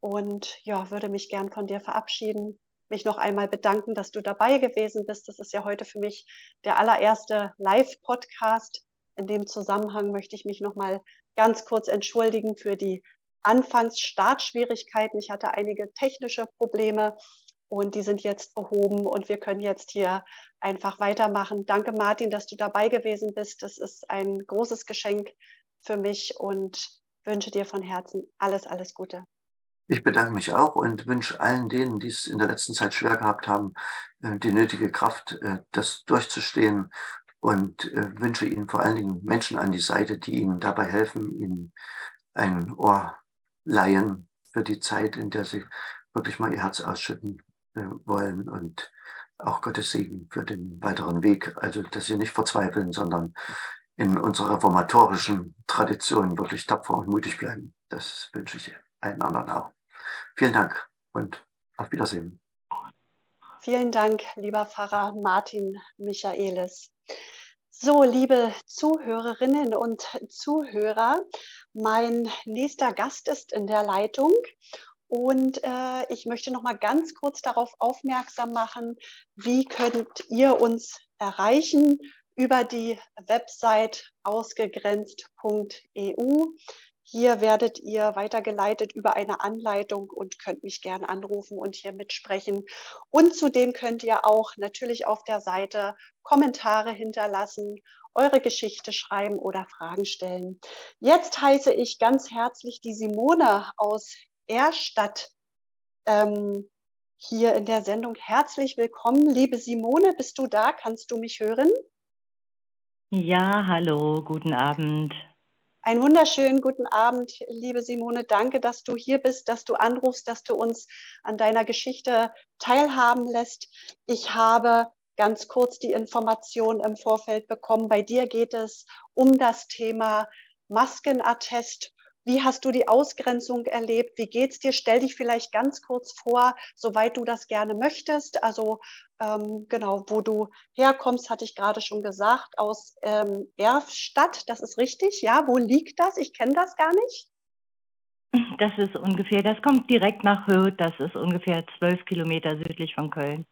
und ja, würde mich gern von dir verabschieden mich noch einmal bedanken, dass du dabei gewesen bist. Das ist ja heute für mich der allererste Live-Podcast. In dem Zusammenhang möchte ich mich noch mal ganz kurz entschuldigen für die Anfangsstartschwierigkeiten. Ich hatte einige technische Probleme und die sind jetzt behoben und wir können jetzt hier einfach weitermachen. Danke, Martin, dass du dabei gewesen bist. Das ist ein großes Geschenk für mich und wünsche dir von Herzen alles, alles Gute. Ich bedanke mich auch und wünsche allen denen, die es in der letzten Zeit schwer gehabt haben, äh, die nötige Kraft, äh, das durchzustehen und äh, wünsche ihnen vor allen Dingen Menschen an die Seite, die ihnen dabei helfen, ihnen ein Ohr leihen für die Zeit, in der sie wirklich mal ihr Herz ausschütten wollen und auch Gottes Segen für den weiteren Weg. Also, dass sie nicht verzweifeln, sondern in unserer reformatorischen Tradition wirklich tapfer und mutig bleiben. Das wünsche ich allen anderen. Vielen Dank und auf Wiedersehen. Vielen Dank, lieber Pfarrer Martin Michaelis. So, liebe Zuhörerinnen und Zuhörer, mein nächster Gast ist in der Leitung und äh, ich möchte noch mal ganz kurz darauf aufmerksam machen, wie könnt ihr uns erreichen über die Website ausgegrenzt.eu. Hier werdet ihr weitergeleitet über eine Anleitung und könnt mich gerne anrufen und hier mitsprechen. Und zudem könnt ihr auch natürlich auf der Seite Kommentare hinterlassen, eure Geschichte schreiben oder Fragen stellen. Jetzt heiße ich ganz herzlich die Simone aus Erstadt ähm, hier in der Sendung. Herzlich willkommen, liebe Simone. Bist du da? Kannst du mich hören? Ja, hallo, guten Abend. Einen wunderschönen guten Abend, liebe Simone. Danke, dass du hier bist, dass du anrufst, dass du uns an deiner Geschichte teilhaben lässt. Ich habe ganz kurz die Information im Vorfeld bekommen. Bei dir geht es um das Thema Maskenattest wie hast du die Ausgrenzung erlebt? Wie geht's dir? Stell dich vielleicht ganz kurz vor, soweit du das gerne möchtest. Also ähm, genau, wo du herkommst, hatte ich gerade schon gesagt, aus ähm, Erfstadt. Das ist richtig, ja? Wo liegt das? Ich kenne das gar nicht. Das ist ungefähr, das kommt direkt nach Hürth. Das ist ungefähr zwölf Kilometer südlich von Köln,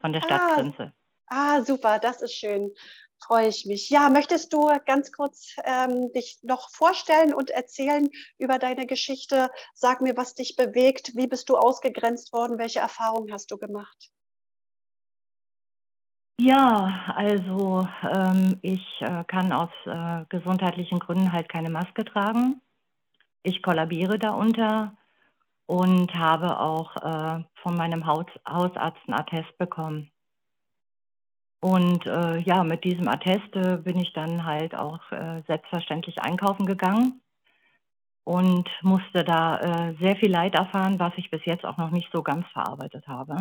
von der ah, Stadtgrenze. Ah, ah, super, das ist schön freue ich mich. Ja, möchtest du ganz kurz ähm, dich noch vorstellen und erzählen über deine Geschichte? Sag mir, was dich bewegt. Wie bist du ausgegrenzt worden? Welche Erfahrungen hast du gemacht? Ja, also ähm, ich äh, kann aus äh, gesundheitlichen Gründen halt keine Maske tragen. Ich kollabiere darunter und habe auch äh, von meinem Haus Hausarzt einen Attest bekommen. Und äh, ja, mit diesem Attest äh, bin ich dann halt auch äh, selbstverständlich einkaufen gegangen und musste da äh, sehr viel Leid erfahren, was ich bis jetzt auch noch nicht so ganz verarbeitet habe.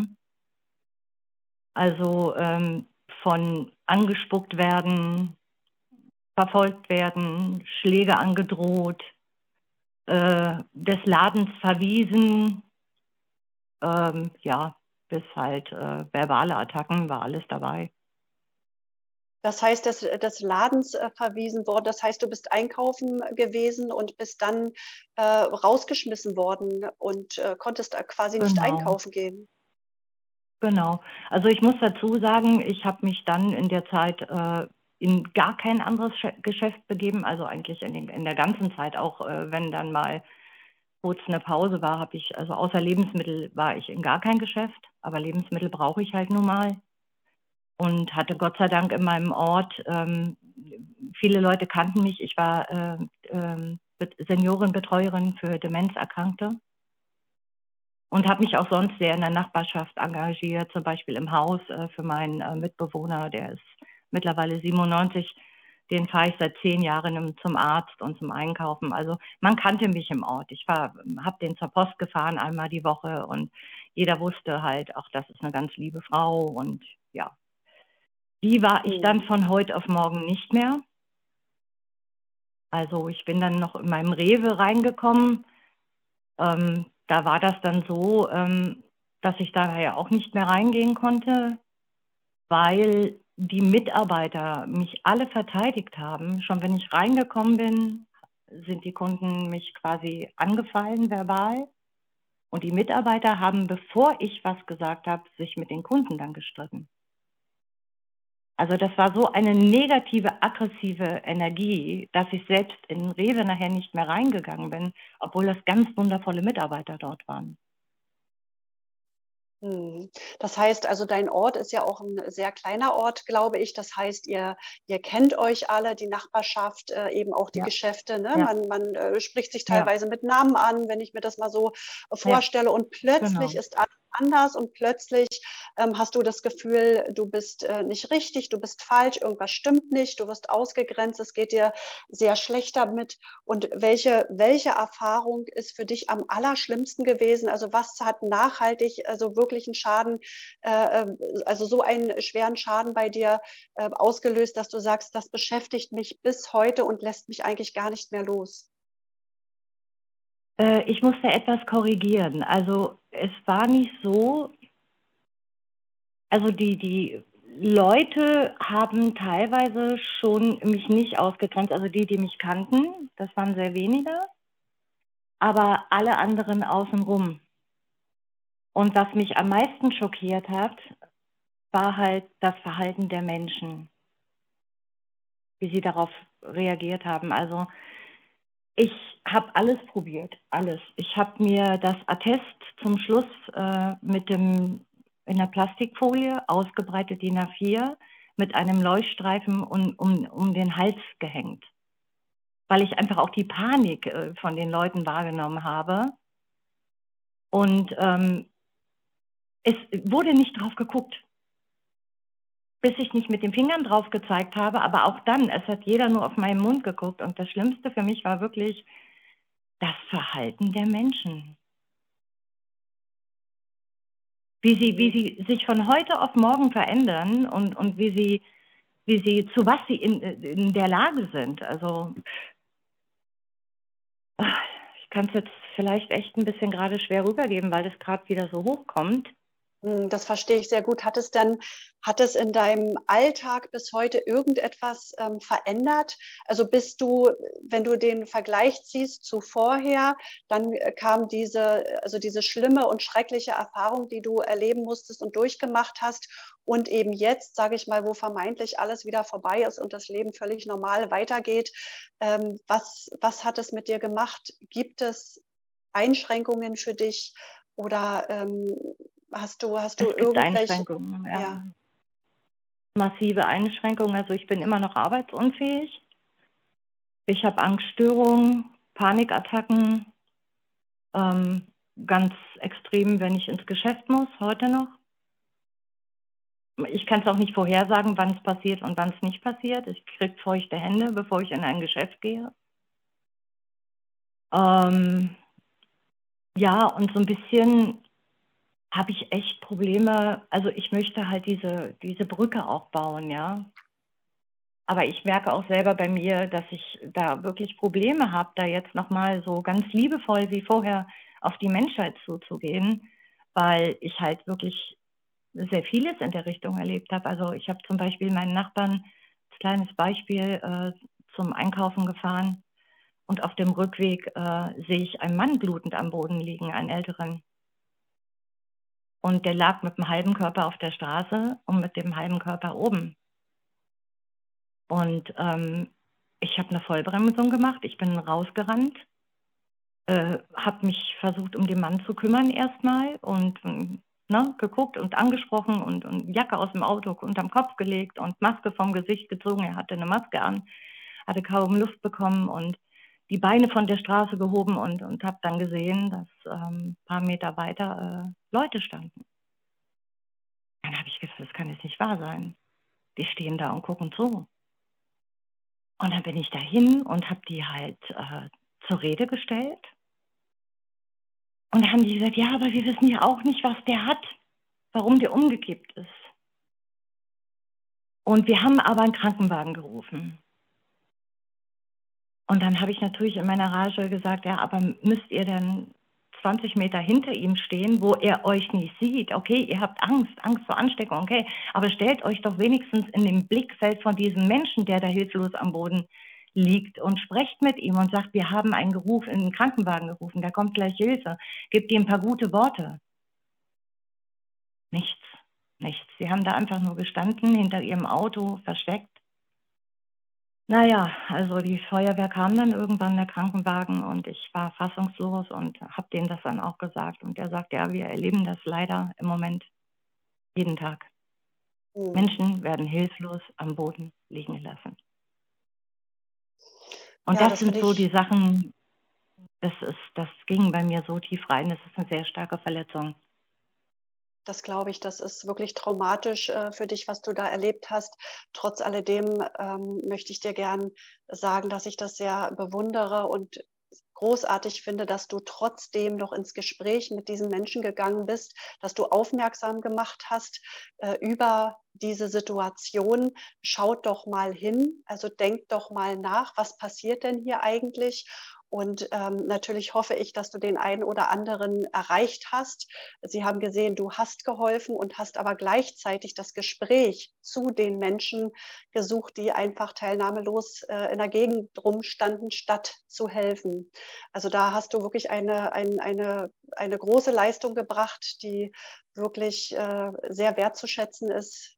Also ähm, von angespuckt werden, verfolgt werden, Schläge angedroht, äh, des Ladens verwiesen, ähm, ja, bis halt äh, verbale Attacken war alles dabei. Das heißt, des, des Ladens äh, verwiesen worden. Das heißt, du bist einkaufen gewesen und bist dann äh, rausgeschmissen worden und äh, konntest quasi nicht genau. einkaufen gehen. Genau. Also ich muss dazu sagen, ich habe mich dann in der Zeit äh, in gar kein anderes Geschäft begeben. Also eigentlich in, den, in der ganzen Zeit, auch äh, wenn dann mal kurz eine Pause war, habe ich, also außer Lebensmittel war ich in gar kein Geschäft. Aber Lebensmittel brauche ich halt nun mal und hatte Gott sei Dank in meinem Ort, ähm, viele Leute kannten mich, ich war äh, äh, Seniorenbetreuerin für Demenzerkrankte und habe mich auch sonst sehr in der Nachbarschaft engagiert, zum Beispiel im Haus äh, für meinen äh, Mitbewohner, der ist mittlerweile 97, den fahre ich seit zehn Jahren zum Arzt und zum Einkaufen. Also man kannte mich im Ort. Ich habe den zur Post gefahren einmal die Woche und jeder wusste halt, auch das ist eine ganz liebe Frau und ja. Die war ich dann von heute auf morgen nicht mehr. Also ich bin dann noch in meinem Rewe reingekommen. Ähm, da war das dann so, ähm, dass ich da ja auch nicht mehr reingehen konnte, weil die Mitarbeiter mich alle verteidigt haben. Schon wenn ich reingekommen bin, sind die Kunden mich quasi angefallen verbal. Und die Mitarbeiter haben, bevor ich was gesagt habe, sich mit den Kunden dann gestritten. Also das war so eine negative, aggressive Energie, dass ich selbst in Rewe nachher nicht mehr reingegangen bin, obwohl das ganz wundervolle Mitarbeiter dort waren. Mhm. Das heißt also, dein Ort ist ja auch ein sehr kleiner Ort, glaube ich. Das heißt, ihr, ihr kennt euch alle, die Nachbarschaft, äh, eben auch die Ja. Geschäfte. Ne? Ja. Man, man äh, spricht sich Ja. teilweise mit Namen an, wenn ich mir das mal so äh, vorstelle. Und plötzlich Genau. ist alles anders und plötzlich ähm, hast du das Gefühl, du bist äh, nicht richtig, du bist falsch, irgendwas stimmt nicht, du wirst ausgegrenzt, es geht dir sehr schlecht damit. Und welche, welche Erfahrung ist für dich am allerschlimmsten gewesen? Also was hat nachhaltig, also wirklich einen Schaden, äh, äh, also so einen schweren Schaden bei dir äh, ausgelöst, dass du sagst, das beschäftigt mich bis heute und lässt mich eigentlich gar nicht mehr los? Äh, ich musste etwas korrigieren. Also es war nicht so, also die, die Leute haben teilweise schon mich nicht ausgegrenzt, also die, die mich kannten, das waren sehr wenige, aber alle anderen außenrum. Und was mich am meisten schockiert hat, war halt das Verhalten der Menschen, wie sie darauf reagiert haben. Also ich habe alles probiert, alles. Ich habe mir das Attest zum Schluss äh, mit dem in der Plastikfolie ausgebreitet DIN A4 mit einem Leuchtstreifen um, um, um den Hals gehängt, weil ich einfach auch die Panik äh, von den Leuten wahrgenommen habe. Und ähm, es wurde nicht drauf geguckt, bis ich nicht mit den Fingern drauf gezeigt habe, aber auch dann, es hat jeder nur auf meinen Mund geguckt. Und das Schlimmste für mich war wirklich das Verhalten der Menschen. Wie sie, wie sie sich von heute auf morgen verändern und, und wie sie, wie sie, zu was sie in, in der Lage sind. Also ich kann es jetzt vielleicht echt ein bisschen gerade schwer rübergeben, weil das gerade wieder so hochkommt. Hm, Das verstehe ich sehr gut. Hat es denn, hat es in deinem Alltag bis heute irgendetwas ähm, verändert? Also bist du, wenn du den Vergleich ziehst zu vorher, dann äh, kam diese, also diese schlimme und schreckliche Erfahrung, die du erleben musstest und durchgemacht hast. Und eben jetzt, sage ich mal, wo vermeintlich alles wieder vorbei ist und das Leben völlig normal weitergeht. Ähm, was, was hat es mit dir gemacht? Gibt es Einschränkungen für dich? Oder ähm, Hast du, hast du Es gibt? Einschränkungen, ja. Ja. Massive Einschränkungen. Also ich bin immer noch arbeitsunfähig. Ich habe Angststörungen, Panikattacken, ähm, ganz extrem, wenn ich ins Geschäft muss, heute noch. Ich kann es auch nicht vorhersagen, wann es passiert und wann es nicht passiert. Ich kriege feuchte Hände, bevor ich in ein Geschäft gehe. Ähm, ja, und so ein bisschen habe ich echt Probleme. Also ich möchte halt diese, diese Brücke auch bauen, ja. Aber ich merke auch selber bei mir, dass ich da wirklich Probleme habe, da jetzt nochmal so ganz liebevoll wie vorher auf die Menschheit zuzugehen, weil ich halt wirklich sehr vieles in der Richtung erlebt habe. Also ich habe zum Beispiel meinen Nachbarn, als kleines Beispiel, äh, zum Einkaufen gefahren und auf dem Rückweg äh, sehe ich einen Mann blutend am Boden liegen, einen älteren. Und der lag mit dem halben Körper auf der Straße und mit dem halben Körper oben. Und ähm, ich habe eine Vollbremsung gemacht, ich bin rausgerannt, äh, habe mich versucht, um den Mann zu kümmern erstmal und ne, geguckt und angesprochen und, und Jacke aus dem Auto unterm Kopf gelegt und Maske vom Gesicht gezogen. Er hatte eine Maske an, hatte kaum Luft bekommen und die Beine von der Straße gehoben und, und habe dann gesehen, dass ähm, ein paar Meter weiter äh, Leute standen. Dann habe ich gedacht, das kann jetzt nicht wahr sein. Die stehen da und gucken zu. Und dann bin ich dahin und habe die halt äh, zur Rede gestellt. Und dann haben die gesagt, ja, aber wir wissen ja auch nicht, was der hat, warum der umgekippt ist. Und wir haben aber einen Krankenwagen gerufen. Und dann habe ich natürlich in meiner Rage gesagt, ja, aber müsst ihr denn 20 Meter hinter ihm stehen, wo er euch nicht sieht? Okay, ihr habt Angst, Angst vor Ansteckung, okay, aber stellt euch doch wenigstens in dem Blickfeld von diesem Menschen, der da hilflos am Boden liegt und sprecht mit ihm und sagt, wir haben einen Geruf, einen Krankenwagen gerufen, da kommt gleich Hilfe, gebt ihm ein paar gute Worte. Nichts, nichts. Sie haben da einfach nur gestanden, hinter ihrem Auto versteckt naja, also die Feuerwehr kam dann irgendwann, der Krankenwagen, und ich war fassungslos und habe denen das dann auch gesagt. Und der sagt, ja, wir erleben das leider im Moment jeden Tag. Mhm. Menschen werden hilflos am Boden liegen gelassen. Und ja, das, das, sind so die Sachen, das, ist, das ging bei mir so tief rein, das ist eine sehr starke Verletzung. Das glaube ich, das ist wirklich traumatisch äh, für dich, was du da erlebt hast. Trotz alledem ähm, möchte ich dir gern sagen, dass ich das sehr bewundere und großartig finde, dass du trotzdem noch ins Gespräch mit diesen Menschen gegangen bist, dass du aufmerksam gemacht hast äh, über diese Situation. Schaut doch mal hin, also denkt doch mal nach, was passiert denn hier eigentlich? Und ähm, natürlich hoffe ich, dass du den einen oder anderen erreicht hast. Sie haben gesehen, du hast geholfen und hast aber gleichzeitig das Gespräch zu den Menschen gesucht, die einfach teilnahmelos äh, in der Gegend rumstanden, statt zu helfen. Also da hast du wirklich eine, ein, eine, eine große Leistung gebracht, die wirklich äh, sehr wertzuschätzen ist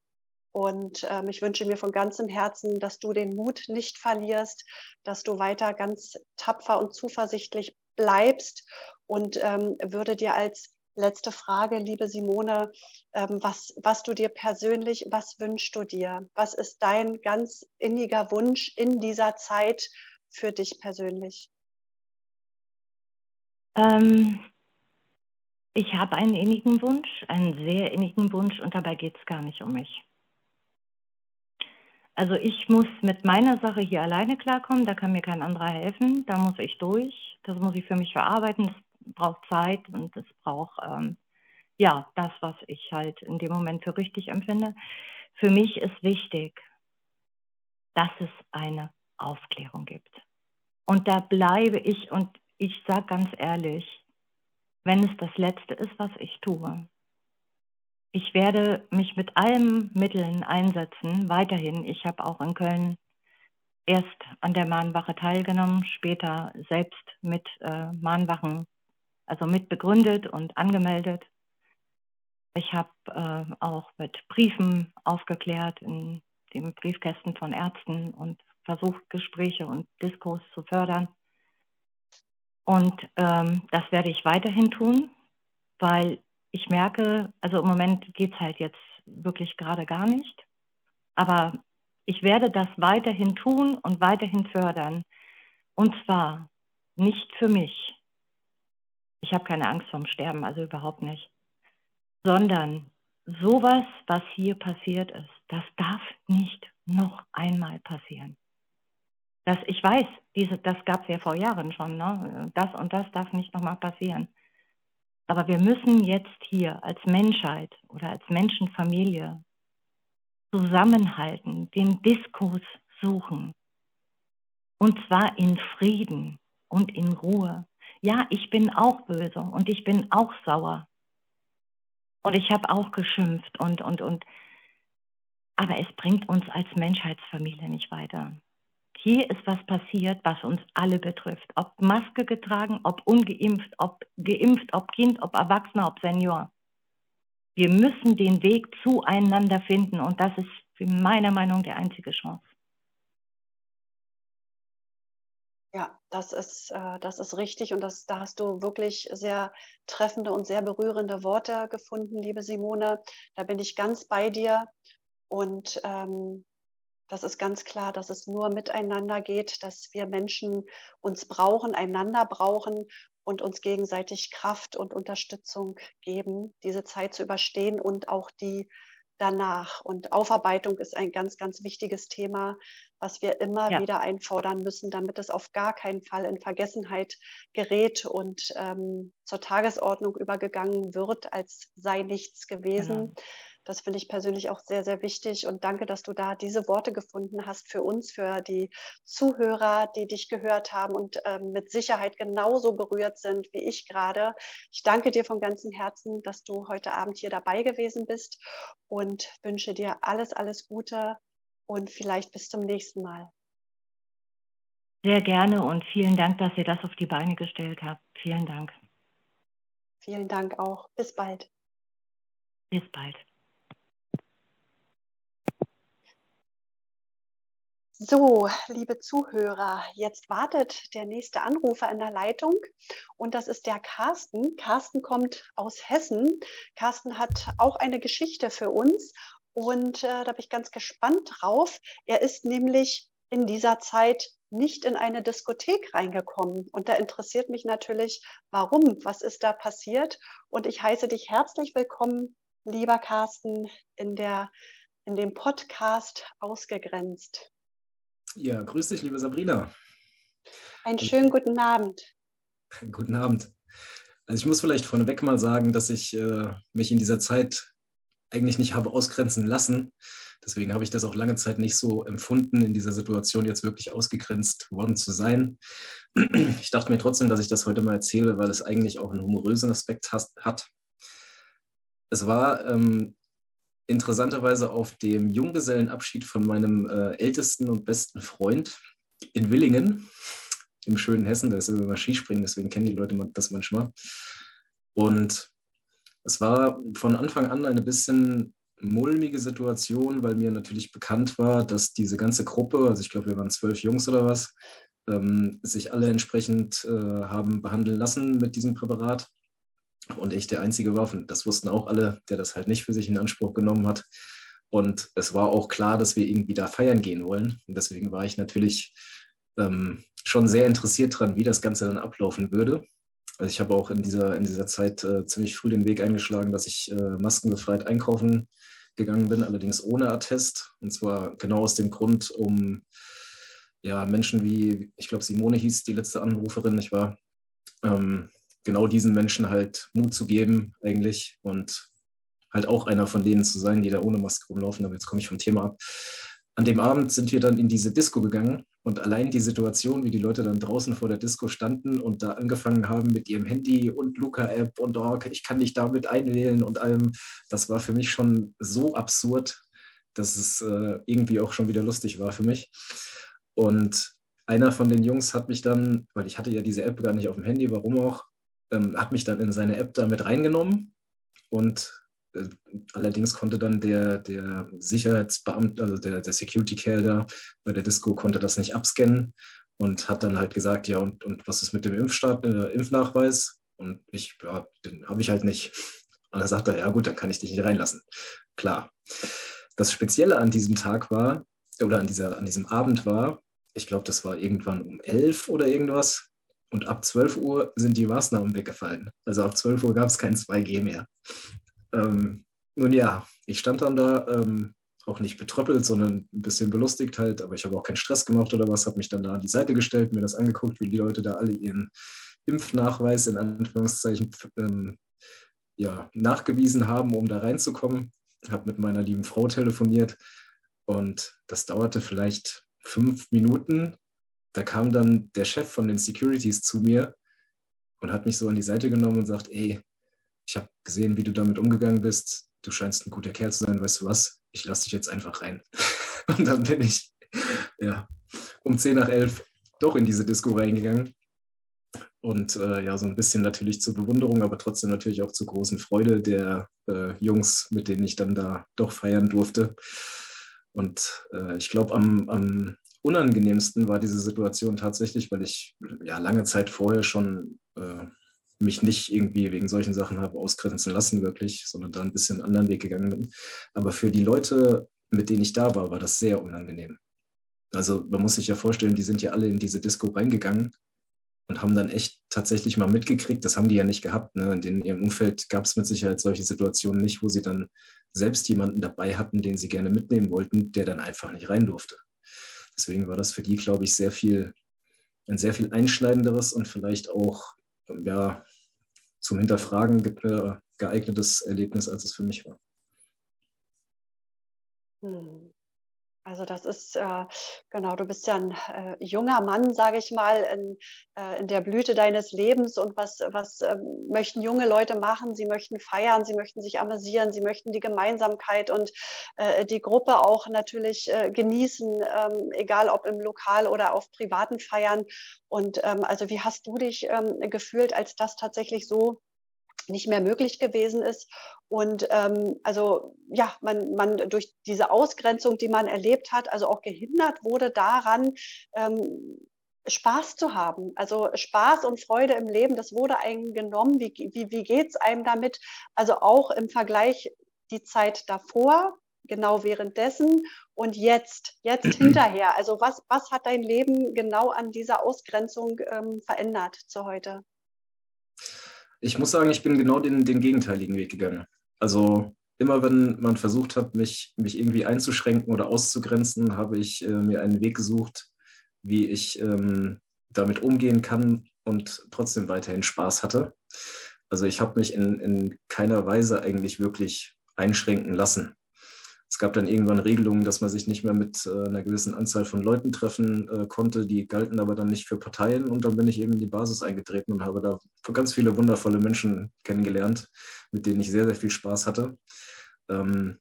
und ähm, ich wünsche mir von ganzem Herzen, dass du den Mut nicht verlierst, dass du weiter ganz tapfer und zuversichtlich bleibst und ähm, würde dir als letzte Frage, liebe Simone, ähm, was, was du dir persönlich, was wünschst du dir? Was ist dein ganz inniger Wunsch in dieser Zeit für dich persönlich? Ähm, ich habe einen innigen Wunsch, einen sehr innigen Wunsch und dabei geht es gar nicht um mich. Also ich muss mit meiner Sache hier alleine klarkommen, da kann mir kein anderer helfen, da muss ich durch, das muss ich für mich verarbeiten, das braucht Zeit und es braucht ähm, ja das, was ich halt in dem Moment für richtig empfinde. Für mich ist wichtig, dass es eine Aufklärung gibt. Und da bleibe ich und ich sage ganz ehrlich, wenn es das Letzte ist, was ich tue, ich werde mich mit allen Mitteln einsetzen, weiterhin. Ich habe auch in Köln erst an der Mahnwache teilgenommen, später selbst mit äh, Mahnwachen, also mit begründet und angemeldet. Ich habe äh, auch mit Briefen aufgeklärt in den Briefkästen von Ärzten und versucht, Gespräche und Diskurs zu fördern. Und ähm, das werde ich weiterhin tun, weil ich merke, also im Moment geht es halt jetzt wirklich gerade gar nicht. Aber ich werde das weiterhin tun und weiterhin fördern. Und zwar nicht für mich. Ich habe keine Angst vorm Sterben, also überhaupt nicht. Sondern sowas, was hier passiert ist, das darf nicht noch einmal passieren. Das, ich weiß, diese, das gab es ja vor Jahren schon. Ne? Das und das darf nicht nochmal passieren. Aber wir müssen jetzt hier als Menschheit oder als Menschenfamilie zusammenhalten, den Diskurs suchen. Und zwar in Frieden und in Ruhe. Ja, ich bin auch böse und ich bin auch sauer. Und ich habe auch geschimpft und, und, und. Aber es bringt uns als Menschheitsfamilie nicht weiter. Hier ist was passiert, was uns alle betrifft. Ob Maske getragen, ob ungeimpft, ob geimpft, ob Kind, ob Erwachsener, ob Senior. Wir müssen den Weg zueinander finden und das ist für meiner Meinung die einzige Chance. Ja, das ist, äh, das ist richtig und das, da hast du wirklich sehr treffende und sehr berührende Worte gefunden, liebe Simone. Da bin ich ganz bei dir und ähm, das ist ganz klar, dass es nur miteinander geht, dass wir Menschen uns brauchen, einander brauchen und uns gegenseitig Kraft und Unterstützung geben, diese Zeit zu überstehen und auch die danach. Und Aufarbeitung ist ein ganz, ganz wichtiges Thema, was wir immer ja. wieder einfordern müssen, damit es auf gar keinen Fall in Vergessenheit gerät und ähm, zur Tagesordnung übergegangen wird, als sei nichts gewesen. Genau. Das finde ich persönlich auch sehr, sehr wichtig und danke, dass du da diese Worte gefunden hast für uns, für die Zuhörer, die dich gehört haben und äh, mit Sicherheit genauso berührt sind wie ich gerade. Ich danke dir von ganzem Herzen, dass du heute Abend hier dabei gewesen bist und wünsche dir alles, alles Gute und vielleicht bis zum nächsten Mal. Sehr gerne und vielen Dank, dass ihr das auf die Beine gestellt habt. Vielen Dank. Vielen Dank auch. Bis bald. Bis bald. So, liebe Zuhörer, jetzt wartet der nächste Anrufer in der Leitung und das ist der Carsten. Carsten kommt aus Hessen. Carsten hat auch eine Geschichte für uns und äh, da bin ich ganz gespannt drauf. Er ist nämlich in dieser Zeit nicht in eine Diskothek reingekommen. Und da interessiert mich natürlich, warum, was ist da passiert? Und ich heiße dich herzlich willkommen, lieber Carsten, in, der, in dem Podcast Ausgegrenzt. Ja, grüß dich, liebe Sabrina. Einen schönen guten Abend. *laughs* Guten Abend. Also ich muss vielleicht vorneweg mal sagen, dass ich äh, mich in dieser Zeit eigentlich nicht habe ausgrenzen lassen. Deswegen habe ich das auch lange Zeit nicht so empfunden, in dieser Situation jetzt wirklich ausgegrenzt worden zu sein. *clears throat* Ich dachte mir trotzdem, dass ich das heute mal erzähle, weil es eigentlich auch einen humorösen Aspekt hat. Es war ähm, interessanterweise auf dem Junggesellenabschied von meinem äh, ältesten und besten Freund in Willingen, im schönen Hessen. Da ist immer Skispringen, deswegen kennen die Leute das manchmal. Und es war von Anfang an eine bisschen mulmige Situation, weil mir natürlich bekannt war, dass diese ganze Gruppe, also ich glaube, wir waren zwölf Jungs oder was, ähm, sich alle entsprechend äh, haben behandeln lassen mit diesem Präparat. Und ich der Einzige war, und das wussten auch alle, der das halt nicht für sich in Anspruch genommen hat. Und es war auch klar, dass wir irgendwie da feiern gehen wollen. Und deswegen war ich natürlich ähm, schon sehr interessiert dran, wie das Ganze dann ablaufen würde. Also ich habe auch in dieser, in dieser Zeit äh, ziemlich früh den Weg eingeschlagen, dass ich äh, maskenbefreit einkaufen gegangen bin, allerdings ohne Attest. Und zwar genau aus dem Grund, um ja, Menschen wie, ich glaube, Simone hieß die letzte Anruferin, ich war, ähm, genau diesen Menschen halt Mut zu geben eigentlich und halt auch einer von denen zu sein, die da ohne Maske rumlaufen. Aber jetzt komme ich vom Thema ab. An dem Abend sind wir dann in diese Disco gegangen und allein die Situation, wie die Leute dann draußen vor der Disco standen und da angefangen haben mit ihrem Handy und Luca-App und oh, ich kann dich damit einwählen und allem, das war für mich schon so absurd, dass es äh, irgendwie auch schon wieder lustig war für mich. Und einer von den Jungs hat mich dann, weil ich hatte ja diese App gar nicht auf dem Handy, warum auch, ähm, hat mich dann in seine App damit reingenommen und äh, allerdings konnte dann der, der Sicherheitsbeamte, also der, der Security Care da bei der Disco, konnte das nicht abscannen und hat dann halt gesagt, ja, und, und was ist mit dem Impfstart, äh, Impfnachweis? Und ich, ja, den habe ich halt nicht. Und er sagte, ja gut, dann kann ich dich nicht reinlassen. Klar. Das Spezielle an diesem Tag war, oder an, dieser, an diesem Abend war, ich glaube, das war irgendwann um elf oder irgendwas. Und ab 12 Uhr sind die Maßnahmen weggefallen. Also ab 12 Uhr gab es kein 2G mehr. Ähm, nun ja, ich stand dann da, ähm, auch nicht betröppelt, sondern ein bisschen belustigt halt, aber ich habe auch keinen Stress gemacht oder was, habe mich dann da an die Seite gestellt, mir das angeguckt, wie die Leute da alle ihren Impfnachweis in Anführungszeichen ähm, ja, nachgewiesen haben, um da reinzukommen. Habe mit meiner lieben Frau telefoniert und das dauerte vielleicht fünf Minuten. Da kam dann der Chef von den Securities zu mir und hat mich so an die Seite genommen und sagt, ey, ich habe gesehen, wie du damit umgegangen bist. Du scheinst ein guter Kerl zu sein, weißt du was? Ich lasse dich jetzt einfach rein. *laughs* Und dann bin ich ja, um 10 nach 11 doch in diese Disco reingegangen. Und äh, ja, so ein bisschen natürlich zur Bewunderung, aber trotzdem natürlich auch zur großen Freude der äh, Jungs, mit denen ich dann da doch feiern durfte. Und äh, ich glaube, am, am unangenehmsten war diese Situation tatsächlich, weil ich ja lange Zeit vorher schon äh, mich nicht irgendwie wegen solchen Sachen habe ausgrenzen lassen, wirklich, sondern da ein bisschen einen anderen Weg gegangen bin. Aber für die Leute, mit denen ich da war, war das sehr unangenehm. Also man muss sich ja vorstellen, die sind ja alle in diese Disco reingegangen und haben dann echt tatsächlich mal mitgekriegt, das haben die ja nicht gehabt. Ne? In ihrem Umfeld gab es mit Sicherheit solche Situationen nicht, wo sie dann selbst jemanden dabei hatten, den sie gerne mitnehmen wollten, der dann einfach nicht rein durfte. Deswegen war das für die, glaube ich, sehr viel, ein sehr viel einschneidenderes und vielleicht auch ja, zum Hinterfragen äh, geeignetes Erlebnis, als es für mich war. Hm. Also das ist äh, genau, du bist ja ein äh, junger Mann, sage ich mal, in, äh, in der Blüte deines Lebens. Und was, was ähm, möchten junge Leute machen? Sie möchten feiern, sie möchten sich amüsieren, sie möchten die Gemeinsamkeit und äh, die Gruppe auch natürlich äh, genießen, ähm, egal ob im Lokal oder auf privaten Feiern. Und ähm, also wie hast du dich ähm, gefühlt, als das tatsächlich so nicht mehr möglich gewesen ist. Und ähm, also ja, man, man durch diese Ausgrenzung, die man erlebt hat, also auch gehindert wurde daran, ähm, Spaß zu haben. Also Spaß und Freude im Leben, das wurde einem genommen. Wie, wie, wie geht es einem damit? Also auch im Vergleich die Zeit davor, genau währenddessen und jetzt, jetzt hinterher. Also was, was hat dein Leben genau an dieser Ausgrenzung ähm, verändert zu heute? Ich muss sagen, ich bin genau den, den gegenteiligen Weg gegangen. Also immer wenn man versucht hat, mich, mich irgendwie einzuschränken oder auszugrenzen, habe ich äh, mir einen Weg gesucht, wie ich ähm, damit umgehen kann und trotzdem weiterhin Spaß hatte. Also ich habe mich in, in keiner Weise eigentlich wirklich einschränken lassen. Es gab dann irgendwann Regelungen, dass man sich nicht mehr mit äh, einer gewissen Anzahl von Leuten treffen äh, konnte. Die galten aber dann nicht für Parteien. Und dann bin ich eben in die Basis eingetreten und habe da ganz viele wundervolle Menschen kennengelernt, mit denen ich sehr, sehr viel Spaß hatte. Ähm,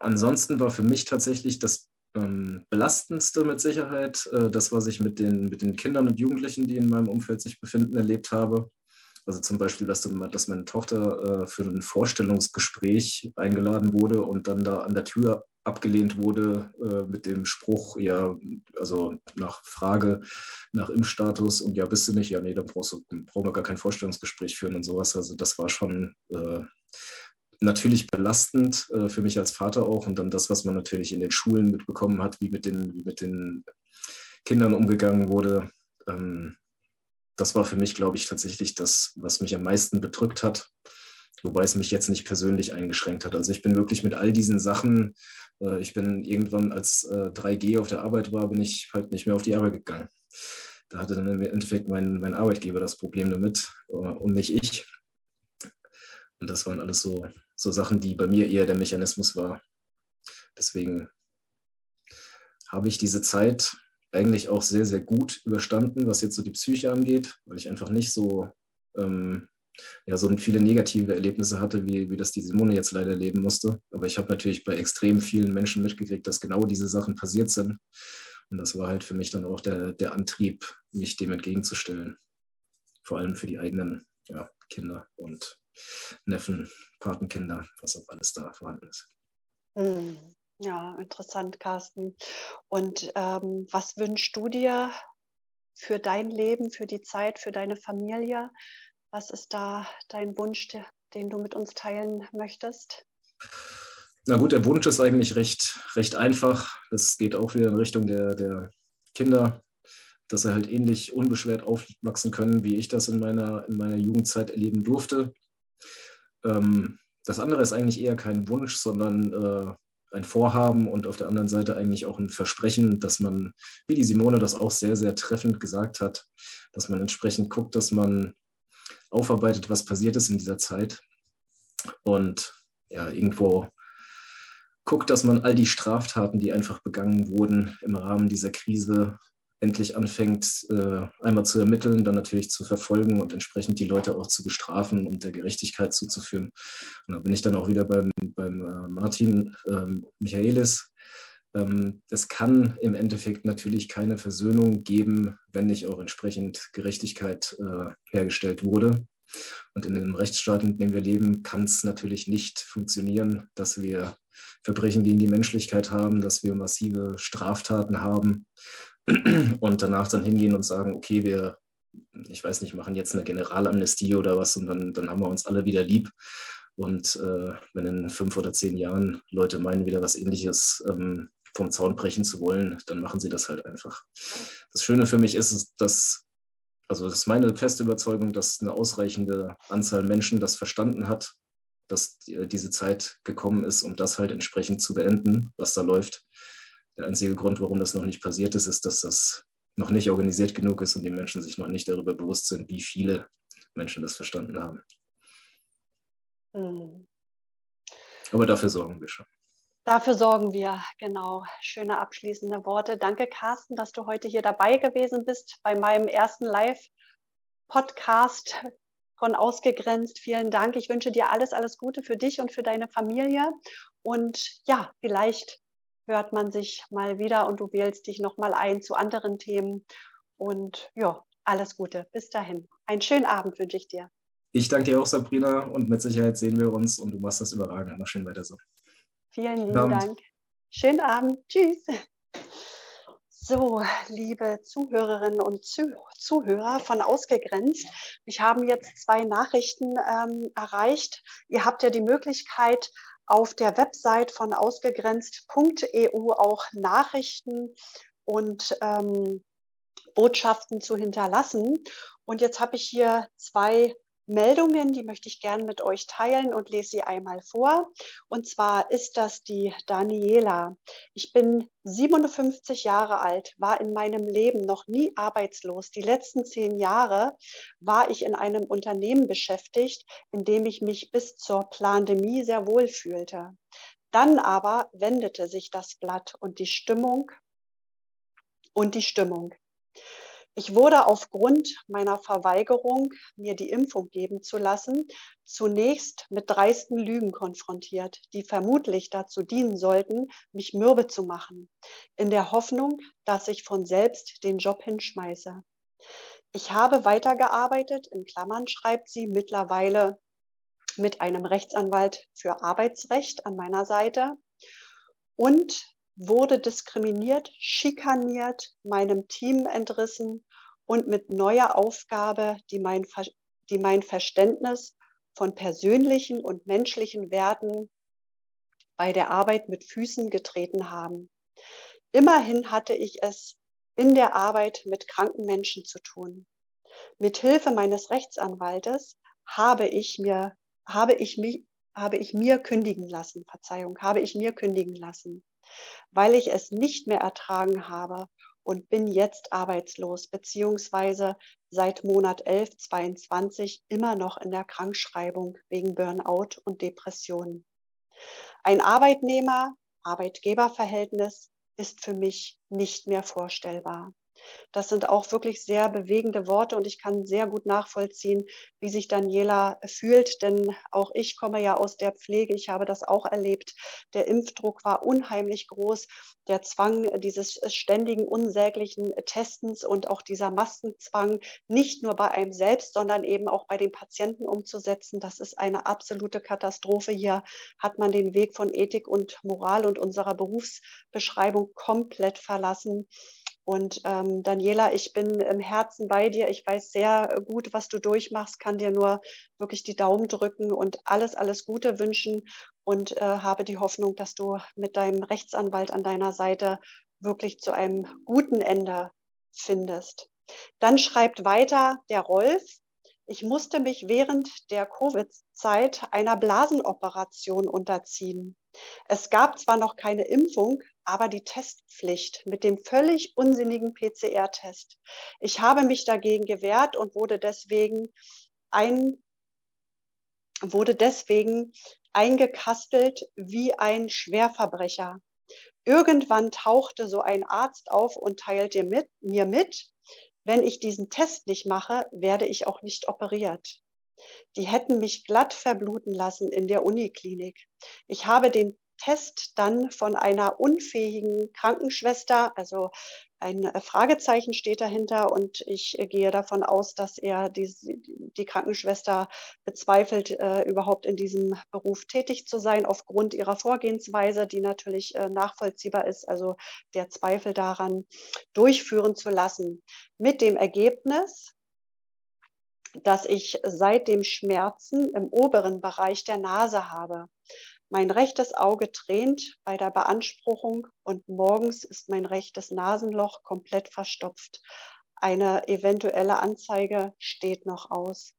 ansonsten war für mich tatsächlich das ähm, belastendste mit Sicherheit äh, das, was ich mit den, mit den Kindern und Jugendlichen, die in meinem Umfeld sich befinden, erlebt habe. Also zum Beispiel, dass, dass meine Tochter äh, für ein Vorstellungsgespräch eingeladen wurde und dann da an der Tür abgelehnt wurde äh, mit dem Spruch, ja, also nach Frage nach Impfstatus und ja, bist du nicht, ja, nee, dann brauchst du, brauchen wir gar kein Vorstellungsgespräch führen und sowas. Also das war schon äh, natürlich belastend äh, für mich als Vater auch und dann das, was man natürlich in den Schulen mitbekommen hat, wie mit den, wie mit den Kindern umgegangen wurde. Ähm, das war für mich, glaube ich, tatsächlich das, was mich am meisten bedrückt hat, wobei es mich jetzt nicht persönlich eingeschränkt hat. Also ich bin wirklich mit all diesen Sachen, äh, ich bin irgendwann, als äh, 3G auf der Arbeit war, bin ich halt nicht mehr auf die Arbeit gegangen. Da hatte dann im Endeffekt mein, mein Arbeitgeber das Problem damit äh, und nicht ich. Und das waren alles so, so Sachen, die bei mir eher der Mechanismus war. Deswegen habe ich diese Zeit eigentlich auch sehr, sehr gut überstanden, was jetzt so die Psyche angeht, weil ich einfach nicht so, ähm, ja, so viele negative Erlebnisse hatte, wie, wie das die Simone jetzt leider erleben musste. Aber ich habe natürlich bei extrem vielen Menschen mitgekriegt, dass genau diese Sachen passiert sind. Und das war halt für mich dann auch der, der Antrieb, mich dem entgegenzustellen. Vor allem für die eigenen ja, Kinder und Neffen, Patenkinder, was auch alles da vorhanden ist. Mhm. Ja, interessant, Carsten. Und ähm, was wünschst du dir für dein Leben, für die Zeit, für deine Familie? Was ist da dein Wunsch, den du mit uns teilen möchtest? Na gut, der Wunsch ist eigentlich recht, recht einfach. Das geht auch wieder in Richtung der, der Kinder, dass sie halt ähnlich unbeschwert aufwachsen können, wie ich das in meiner, in meiner Jugendzeit erleben durfte. Ähm, das andere ist eigentlich eher kein Wunsch, sondern äh, ein Vorhaben und auf der anderen Seite eigentlich auch ein Versprechen, dass man, wie die Simone das auch sehr, sehr treffend gesagt hat, dass man entsprechend guckt, dass man aufarbeitet, was passiert ist in dieser Zeit und ja, irgendwo guckt, dass man all die Straftaten, die einfach begangen wurden im Rahmen dieser Krise, endlich anfängt, äh, einmal zu ermitteln, dann natürlich zu verfolgen und entsprechend die Leute auch zu bestrafen und der Gerechtigkeit zuzuführen. Und da bin ich dann auch wieder beim, beim äh, Martin ähm, Michaelis. Ähm, es kann im Endeffekt natürlich keine Versöhnung geben, wenn nicht auch entsprechend Gerechtigkeit äh, hergestellt wurde. Und in dem Rechtsstaat, in dem wir leben, kann es natürlich nicht funktionieren, dass wir Verbrechen gegen die Menschlichkeit haben, dass wir massive Straftaten haben und danach dann hingehen und sagen, okay, wir, ich weiß nicht, machen jetzt eine Generalamnestie oder was und dann, dann haben wir uns alle wieder lieb. Und äh, wenn in fünf oder zehn Jahren Leute meinen, wieder was ähnliches ähm, vom Zaun brechen zu wollen, dann machen sie das halt einfach. Das Schöne für mich ist, dass, also das ist meine feste Überzeugung, dass eine ausreichende Anzahl Menschen das verstanden hat, dass die, diese Zeit gekommen ist, um das halt entsprechend zu beenden, was da läuft. Der einzige Grund, warum das noch nicht passiert ist, ist, dass das noch nicht organisiert genug ist und die Menschen sich noch nicht darüber bewusst sind, wie viele Menschen das verstanden haben. Mhm. Aber dafür sorgen wir schon. Dafür sorgen wir, genau. Schöne abschließende Worte. Danke, Carsten, dass du heute hier dabei gewesen bist bei meinem ersten Live-Podcast von Ausgegrenzt. Vielen Dank. Ich wünsche dir alles, alles Gute für dich und für deine Familie. Und ja, vielleicht hört man sich mal wieder und du wählst dich nochmal ein zu anderen Themen. Und ja, alles Gute. Bis dahin. Einen schönen Abend wünsche ich dir. Ich danke dir auch, Sabrina, und mit Sicherheit sehen wir uns und du machst das überragend. Mach schön weiter so. Vielen lieben Dank. Schönen Abend. Tschüss. So, liebe Zuhörerinnen und Zuhörer von Ausgegrenzt, mich haben jetzt zwei Nachrichten ähm, erreicht. Ihr habt ja die Möglichkeit, auf der Website von ausgegrenzt.eu auch Nachrichten und ähm, Botschaften zu hinterlassen. Und jetzt habe ich hier zwei Meldungen, die möchte ich gerne mit euch teilen und lese sie einmal vor. Und zwar ist das die Daniela. Ich bin 57 Jahre alt, war in meinem Leben noch nie arbeitslos. Die letzten zehn Jahre war ich in einem Unternehmen beschäftigt, in dem ich mich bis zur Plandemie sehr wohl fühlte. Dann aber wendete sich das Blatt und die Stimmung und die Stimmung. Ich wurde aufgrund meiner Verweigerung, mir die Impfung geben zu lassen, zunächst mit dreisten Lügen konfrontiert, die vermutlich dazu dienen sollten, mich mürbe zu machen, in der Hoffnung, dass ich von selbst den Job hinschmeiße. Ich habe weitergearbeitet, in Klammern schreibt sie, mittlerweile mit einem Rechtsanwalt für Arbeitsrecht an meiner Seite und wurde diskriminiert, schikaniert, meinem Team entrissen und mit neuer Aufgabe, die mein, die mein Verständnis von persönlichen und menschlichen Werten bei der Arbeit mit Füßen getreten haben. Immerhin hatte ich es in der Arbeit mit kranken Menschen zu tun. Mit Hilfe meines Rechtsanwaltes habe ich mir, habe ich mich, habe ich mir kündigen lassen, Verzeihung, habe ich mir kündigen lassen weil ich es nicht mehr ertragen habe und bin jetzt arbeitslos beziehungsweise seit Monat 11 22 immer noch in der Krankschreibung wegen Burnout und Depressionen. Ein Arbeitnehmer-Arbeitgeber-Verhältnis ist für mich nicht mehr vorstellbar. Das sind auch wirklich sehr bewegende Worte und ich kann sehr gut nachvollziehen, wie sich Daniela fühlt, denn auch ich komme ja aus der Pflege. Ich habe das auch erlebt. Der Impfdruck war unheimlich groß. Der Zwang dieses ständigen, unsäglichen Testens und auch dieser Maskenzwang nicht nur bei einem selbst, sondern eben auch bei den Patienten umzusetzen, das ist eine absolute Katastrophe. Hier hat man den Weg von Ethik und Moral und unserer Berufsbeschreibung komplett verlassen. Und ähm, Daniela, ich bin im Herzen bei dir. Ich weiß sehr gut, was du durchmachst, kann dir nur wirklich die Daumen drücken und alles, alles Gute wünschen und äh, habe die Hoffnung, dass du mit deinem Rechtsanwalt an deiner Seite wirklich zu einem guten Ende findest. Dann schreibt weiter der Rolf. Ich musste mich während der Covid-Zeit einer Blasenoperation unterziehen. Es gab zwar noch keine Impfung, aber die Testpflicht mit dem völlig unsinnigen PCR-Test. Ich habe mich dagegen gewehrt und wurde deswegen ein, wurde deswegen eingekastelt wie ein Schwerverbrecher. Irgendwann tauchte so ein Arzt auf und teilte mit, mir mit, wenn ich diesen Test nicht mache, werde ich auch nicht operiert. Die hätten mich glatt verbluten lassen in der Uniklinik. Ich habe den Test dann von einer unfähigen Krankenschwester, also ein äh, Fragezeichen steht dahinter und ich äh, gehe davon aus, dass er die, die Krankenschwester bezweifelt, äh, überhaupt in diesem Beruf tätig zu sein, aufgrund ihrer Vorgehensweise, die natürlich äh, nachvollziehbar ist, also der Zweifel daran durchführen zu lassen. Mit dem Ergebnis, dass ich seitdem Schmerzen im oberen Bereich der Nase habe. Mein rechtes Auge tränt bei der Beanspruchung und morgens ist mein rechtes Nasenloch komplett verstopft. Eine eventuelle Anzeige steht noch aus.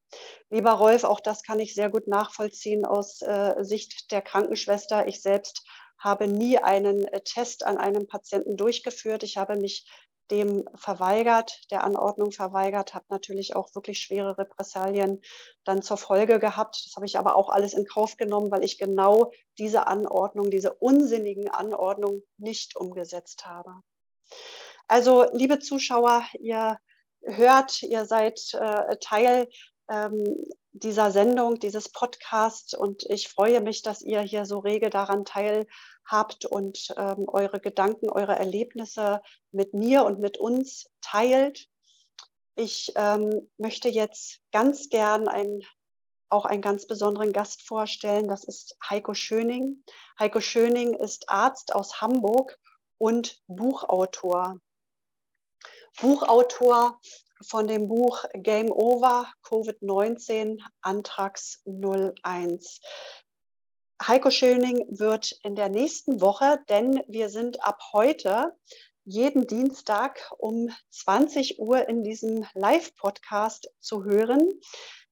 Lieber Rolf, auch das kann ich sehr gut nachvollziehen aus äh, Sicht der Krankenschwester. Ich selbst habe nie einen äh, Test an einem Patienten durchgeführt. Ich habe mich dem verweigert, der Anordnung verweigert, habe natürlich auch wirklich schwere Repressalien dann zur Folge gehabt. Das habe ich aber auch alles in Kauf genommen, weil ich genau diese Anordnung, diese unsinnigen Anordnungen nicht umgesetzt habe. Also, liebe Zuschauer, ihr hört, ihr seid äh, Teil ähm, dieser Sendung, dieses Podcasts und ich freue mich, dass ihr hier so rege daran teilhabt und ähm, eure Gedanken, eure Erlebnisse mit mir und mit uns teilt. Ich ähm, möchte jetzt ganz gern ein, auch einen ganz besonderen Gast vorstellen. Das ist Heiko Schöning. Heiko Schöning ist Arzt aus Hamburg und Buchautor. Buchautor von dem Buch Game Over Covid-19 Antrags 01. Heiko Schöning wird in der nächsten Woche, denn wir sind ab heute jeden Dienstag um 20 Uhr in diesem Live-Podcast zu hören.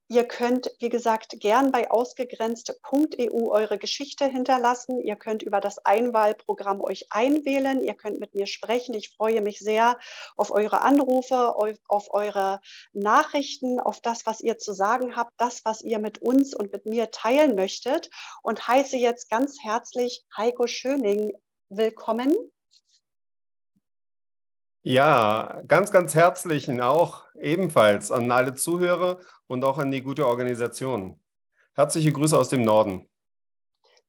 Ihr könnt, wie gesagt, gern bei ausgegrenzt.eu eure Geschichte hinterlassen. Ihr könnt über das Einwahlprogramm euch einwählen. Ihr könnt mit mir sprechen. Ich freue mich sehr auf eure Anrufe, auf eure Nachrichten, auf das, was ihr zu sagen habt, das, was ihr mit uns und mit mir teilen möchtet. Und heiße jetzt ganz herzlich Heiko Schöning willkommen. Ja, ganz, ganz herzlichen auch ebenfalls an alle Zuhörer und auch an die gute Organisation. Herzliche Grüße aus dem Norden.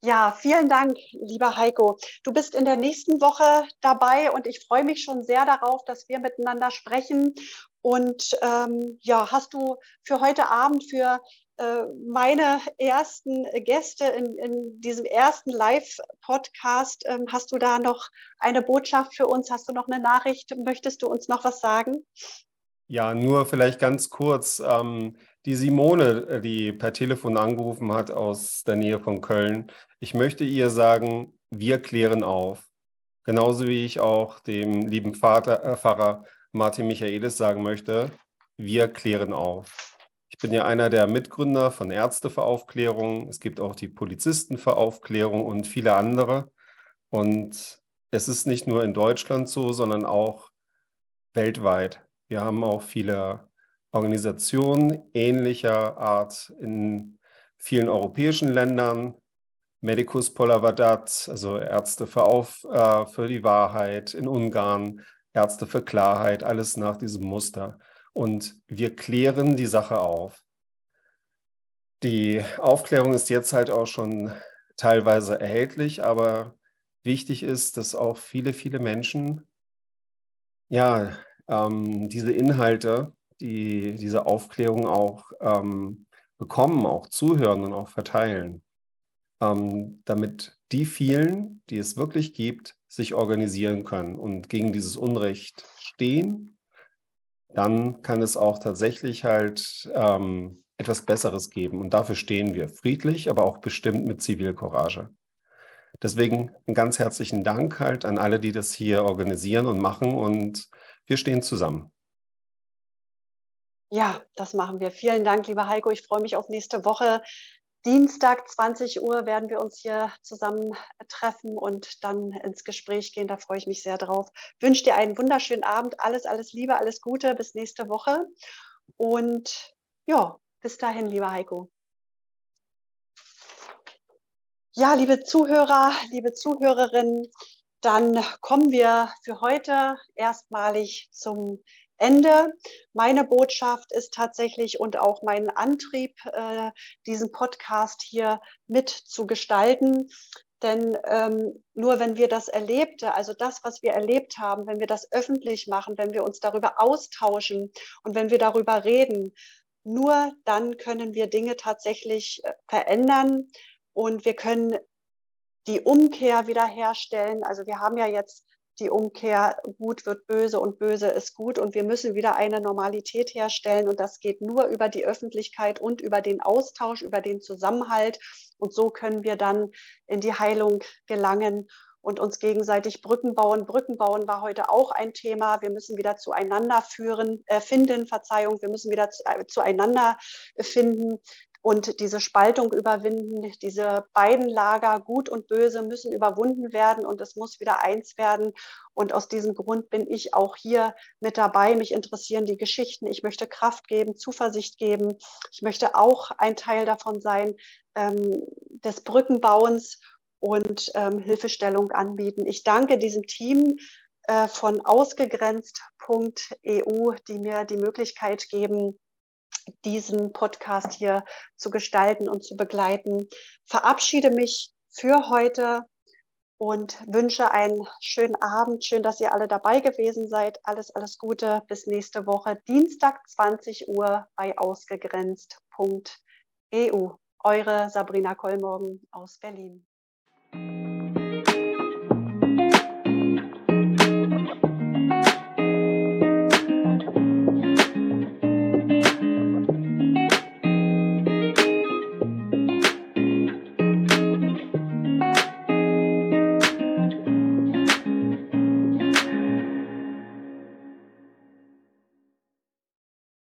Ja, vielen Dank, lieber Heiko. Du bist in der nächsten Woche dabei und ich freue mich schon sehr darauf, dass wir miteinander sprechen. Und ähm, ja, hast du für heute Abend, für meine ersten Gäste in, in diesem ersten Live-Podcast. Ähm, hast du da noch eine Botschaft für uns? Hast du noch eine Nachricht? Möchtest du uns noch was sagen? Ja, nur vielleicht ganz kurz. Ähm, die Simone, äh, die per Telefon angerufen hat aus der Nähe von Köln, ich möchte ihr sagen, wir klären auf. Genauso wie ich auch dem lieben Vater, äh, Pfarrer Martin Michaelis sagen möchte, wir klären auf. Ich bin ja einer der Mitgründer von Ärzte für Aufklärung. Es gibt auch die Polizisten für Aufklärung und viele andere. Und es ist nicht nur in Deutschland so, sondern auch weltweit. Wir haben auch viele Organisationen ähnlicher Art in vielen europäischen Ländern. Medicus Polavadat, also Ärzte für, Auf, äh, für die Wahrheit in Ungarn, Ärzte für Klarheit, alles nach diesem Muster und wir klären die Sache auf. Die Aufklärung ist jetzt halt auch schon teilweise erhältlich, aber wichtig ist, dass auch viele, viele Menschen ja ähm, diese Inhalte, die diese Aufklärung auch ähm, bekommen, auch zuhören und auch verteilen, ähm, damit die vielen, die es wirklich gibt, sich organisieren können und gegen dieses Unrecht stehen dann kann es auch tatsächlich halt ähm, etwas Besseres geben. Und dafür stehen wir friedlich, aber auch bestimmt mit Zivilcourage. Deswegen einen ganz herzlichen Dank halt an alle, die das hier organisieren und machen. Und wir stehen zusammen. Ja, das machen wir. Vielen Dank, lieber Heiko. Ich freue mich auf nächste Woche. Dienstag 20 Uhr werden wir uns hier zusammen treffen und dann ins Gespräch gehen. Da freue ich mich sehr drauf. Ich wünsche dir einen wunderschönen Abend. Alles, alles Liebe, alles Gute. Bis nächste Woche. Und ja, bis dahin, lieber Heiko. Ja, liebe Zuhörer, liebe Zuhörerinnen, dann kommen wir für heute erstmalig zum Ende. Meine Botschaft ist tatsächlich und auch mein Antrieb, äh, diesen Podcast hier mitzugestalten. Denn ähm, nur wenn wir das Erlebte, also das, was wir erlebt haben, wenn wir das öffentlich machen, wenn wir uns darüber austauschen und wenn wir darüber reden, nur dann können wir Dinge tatsächlich äh, verändern und wir können die Umkehr wiederherstellen. Also wir haben ja jetzt die Umkehr, gut wird böse und böse ist gut. Und wir müssen wieder eine Normalität herstellen. Und das geht nur über die Öffentlichkeit und über den Austausch, über den Zusammenhalt. Und so können wir dann in die Heilung gelangen und uns gegenseitig Brücken bauen. Brücken bauen war heute auch ein Thema. Wir müssen wieder zueinander führen, äh, finden, Verzeihung, wir müssen wieder zu, äh, zueinander finden und diese Spaltung überwinden. Diese beiden Lager, gut und böse, müssen überwunden werden und es muss wieder eins werden. Und aus diesem Grund bin ich auch hier mit dabei. Mich interessieren die Geschichten. Ich möchte Kraft geben, Zuversicht geben. Ich möchte auch ein Teil davon sein, ähm, des Brückenbauens und ähm, Hilfestellung anbieten. Ich danke diesem Team äh, von ausgegrenzt.eu, die mir die Möglichkeit geben, diesen Podcast hier zu gestalten und zu begleiten. Verabschiede mich für heute und wünsche einen schönen Abend. Schön, dass ihr alle dabei gewesen seid. Alles, alles Gute. Bis nächste Woche, Dienstag 20 Uhr bei ausgegrenzt.eu. Eure Sabrina Kollmorgen aus Berlin.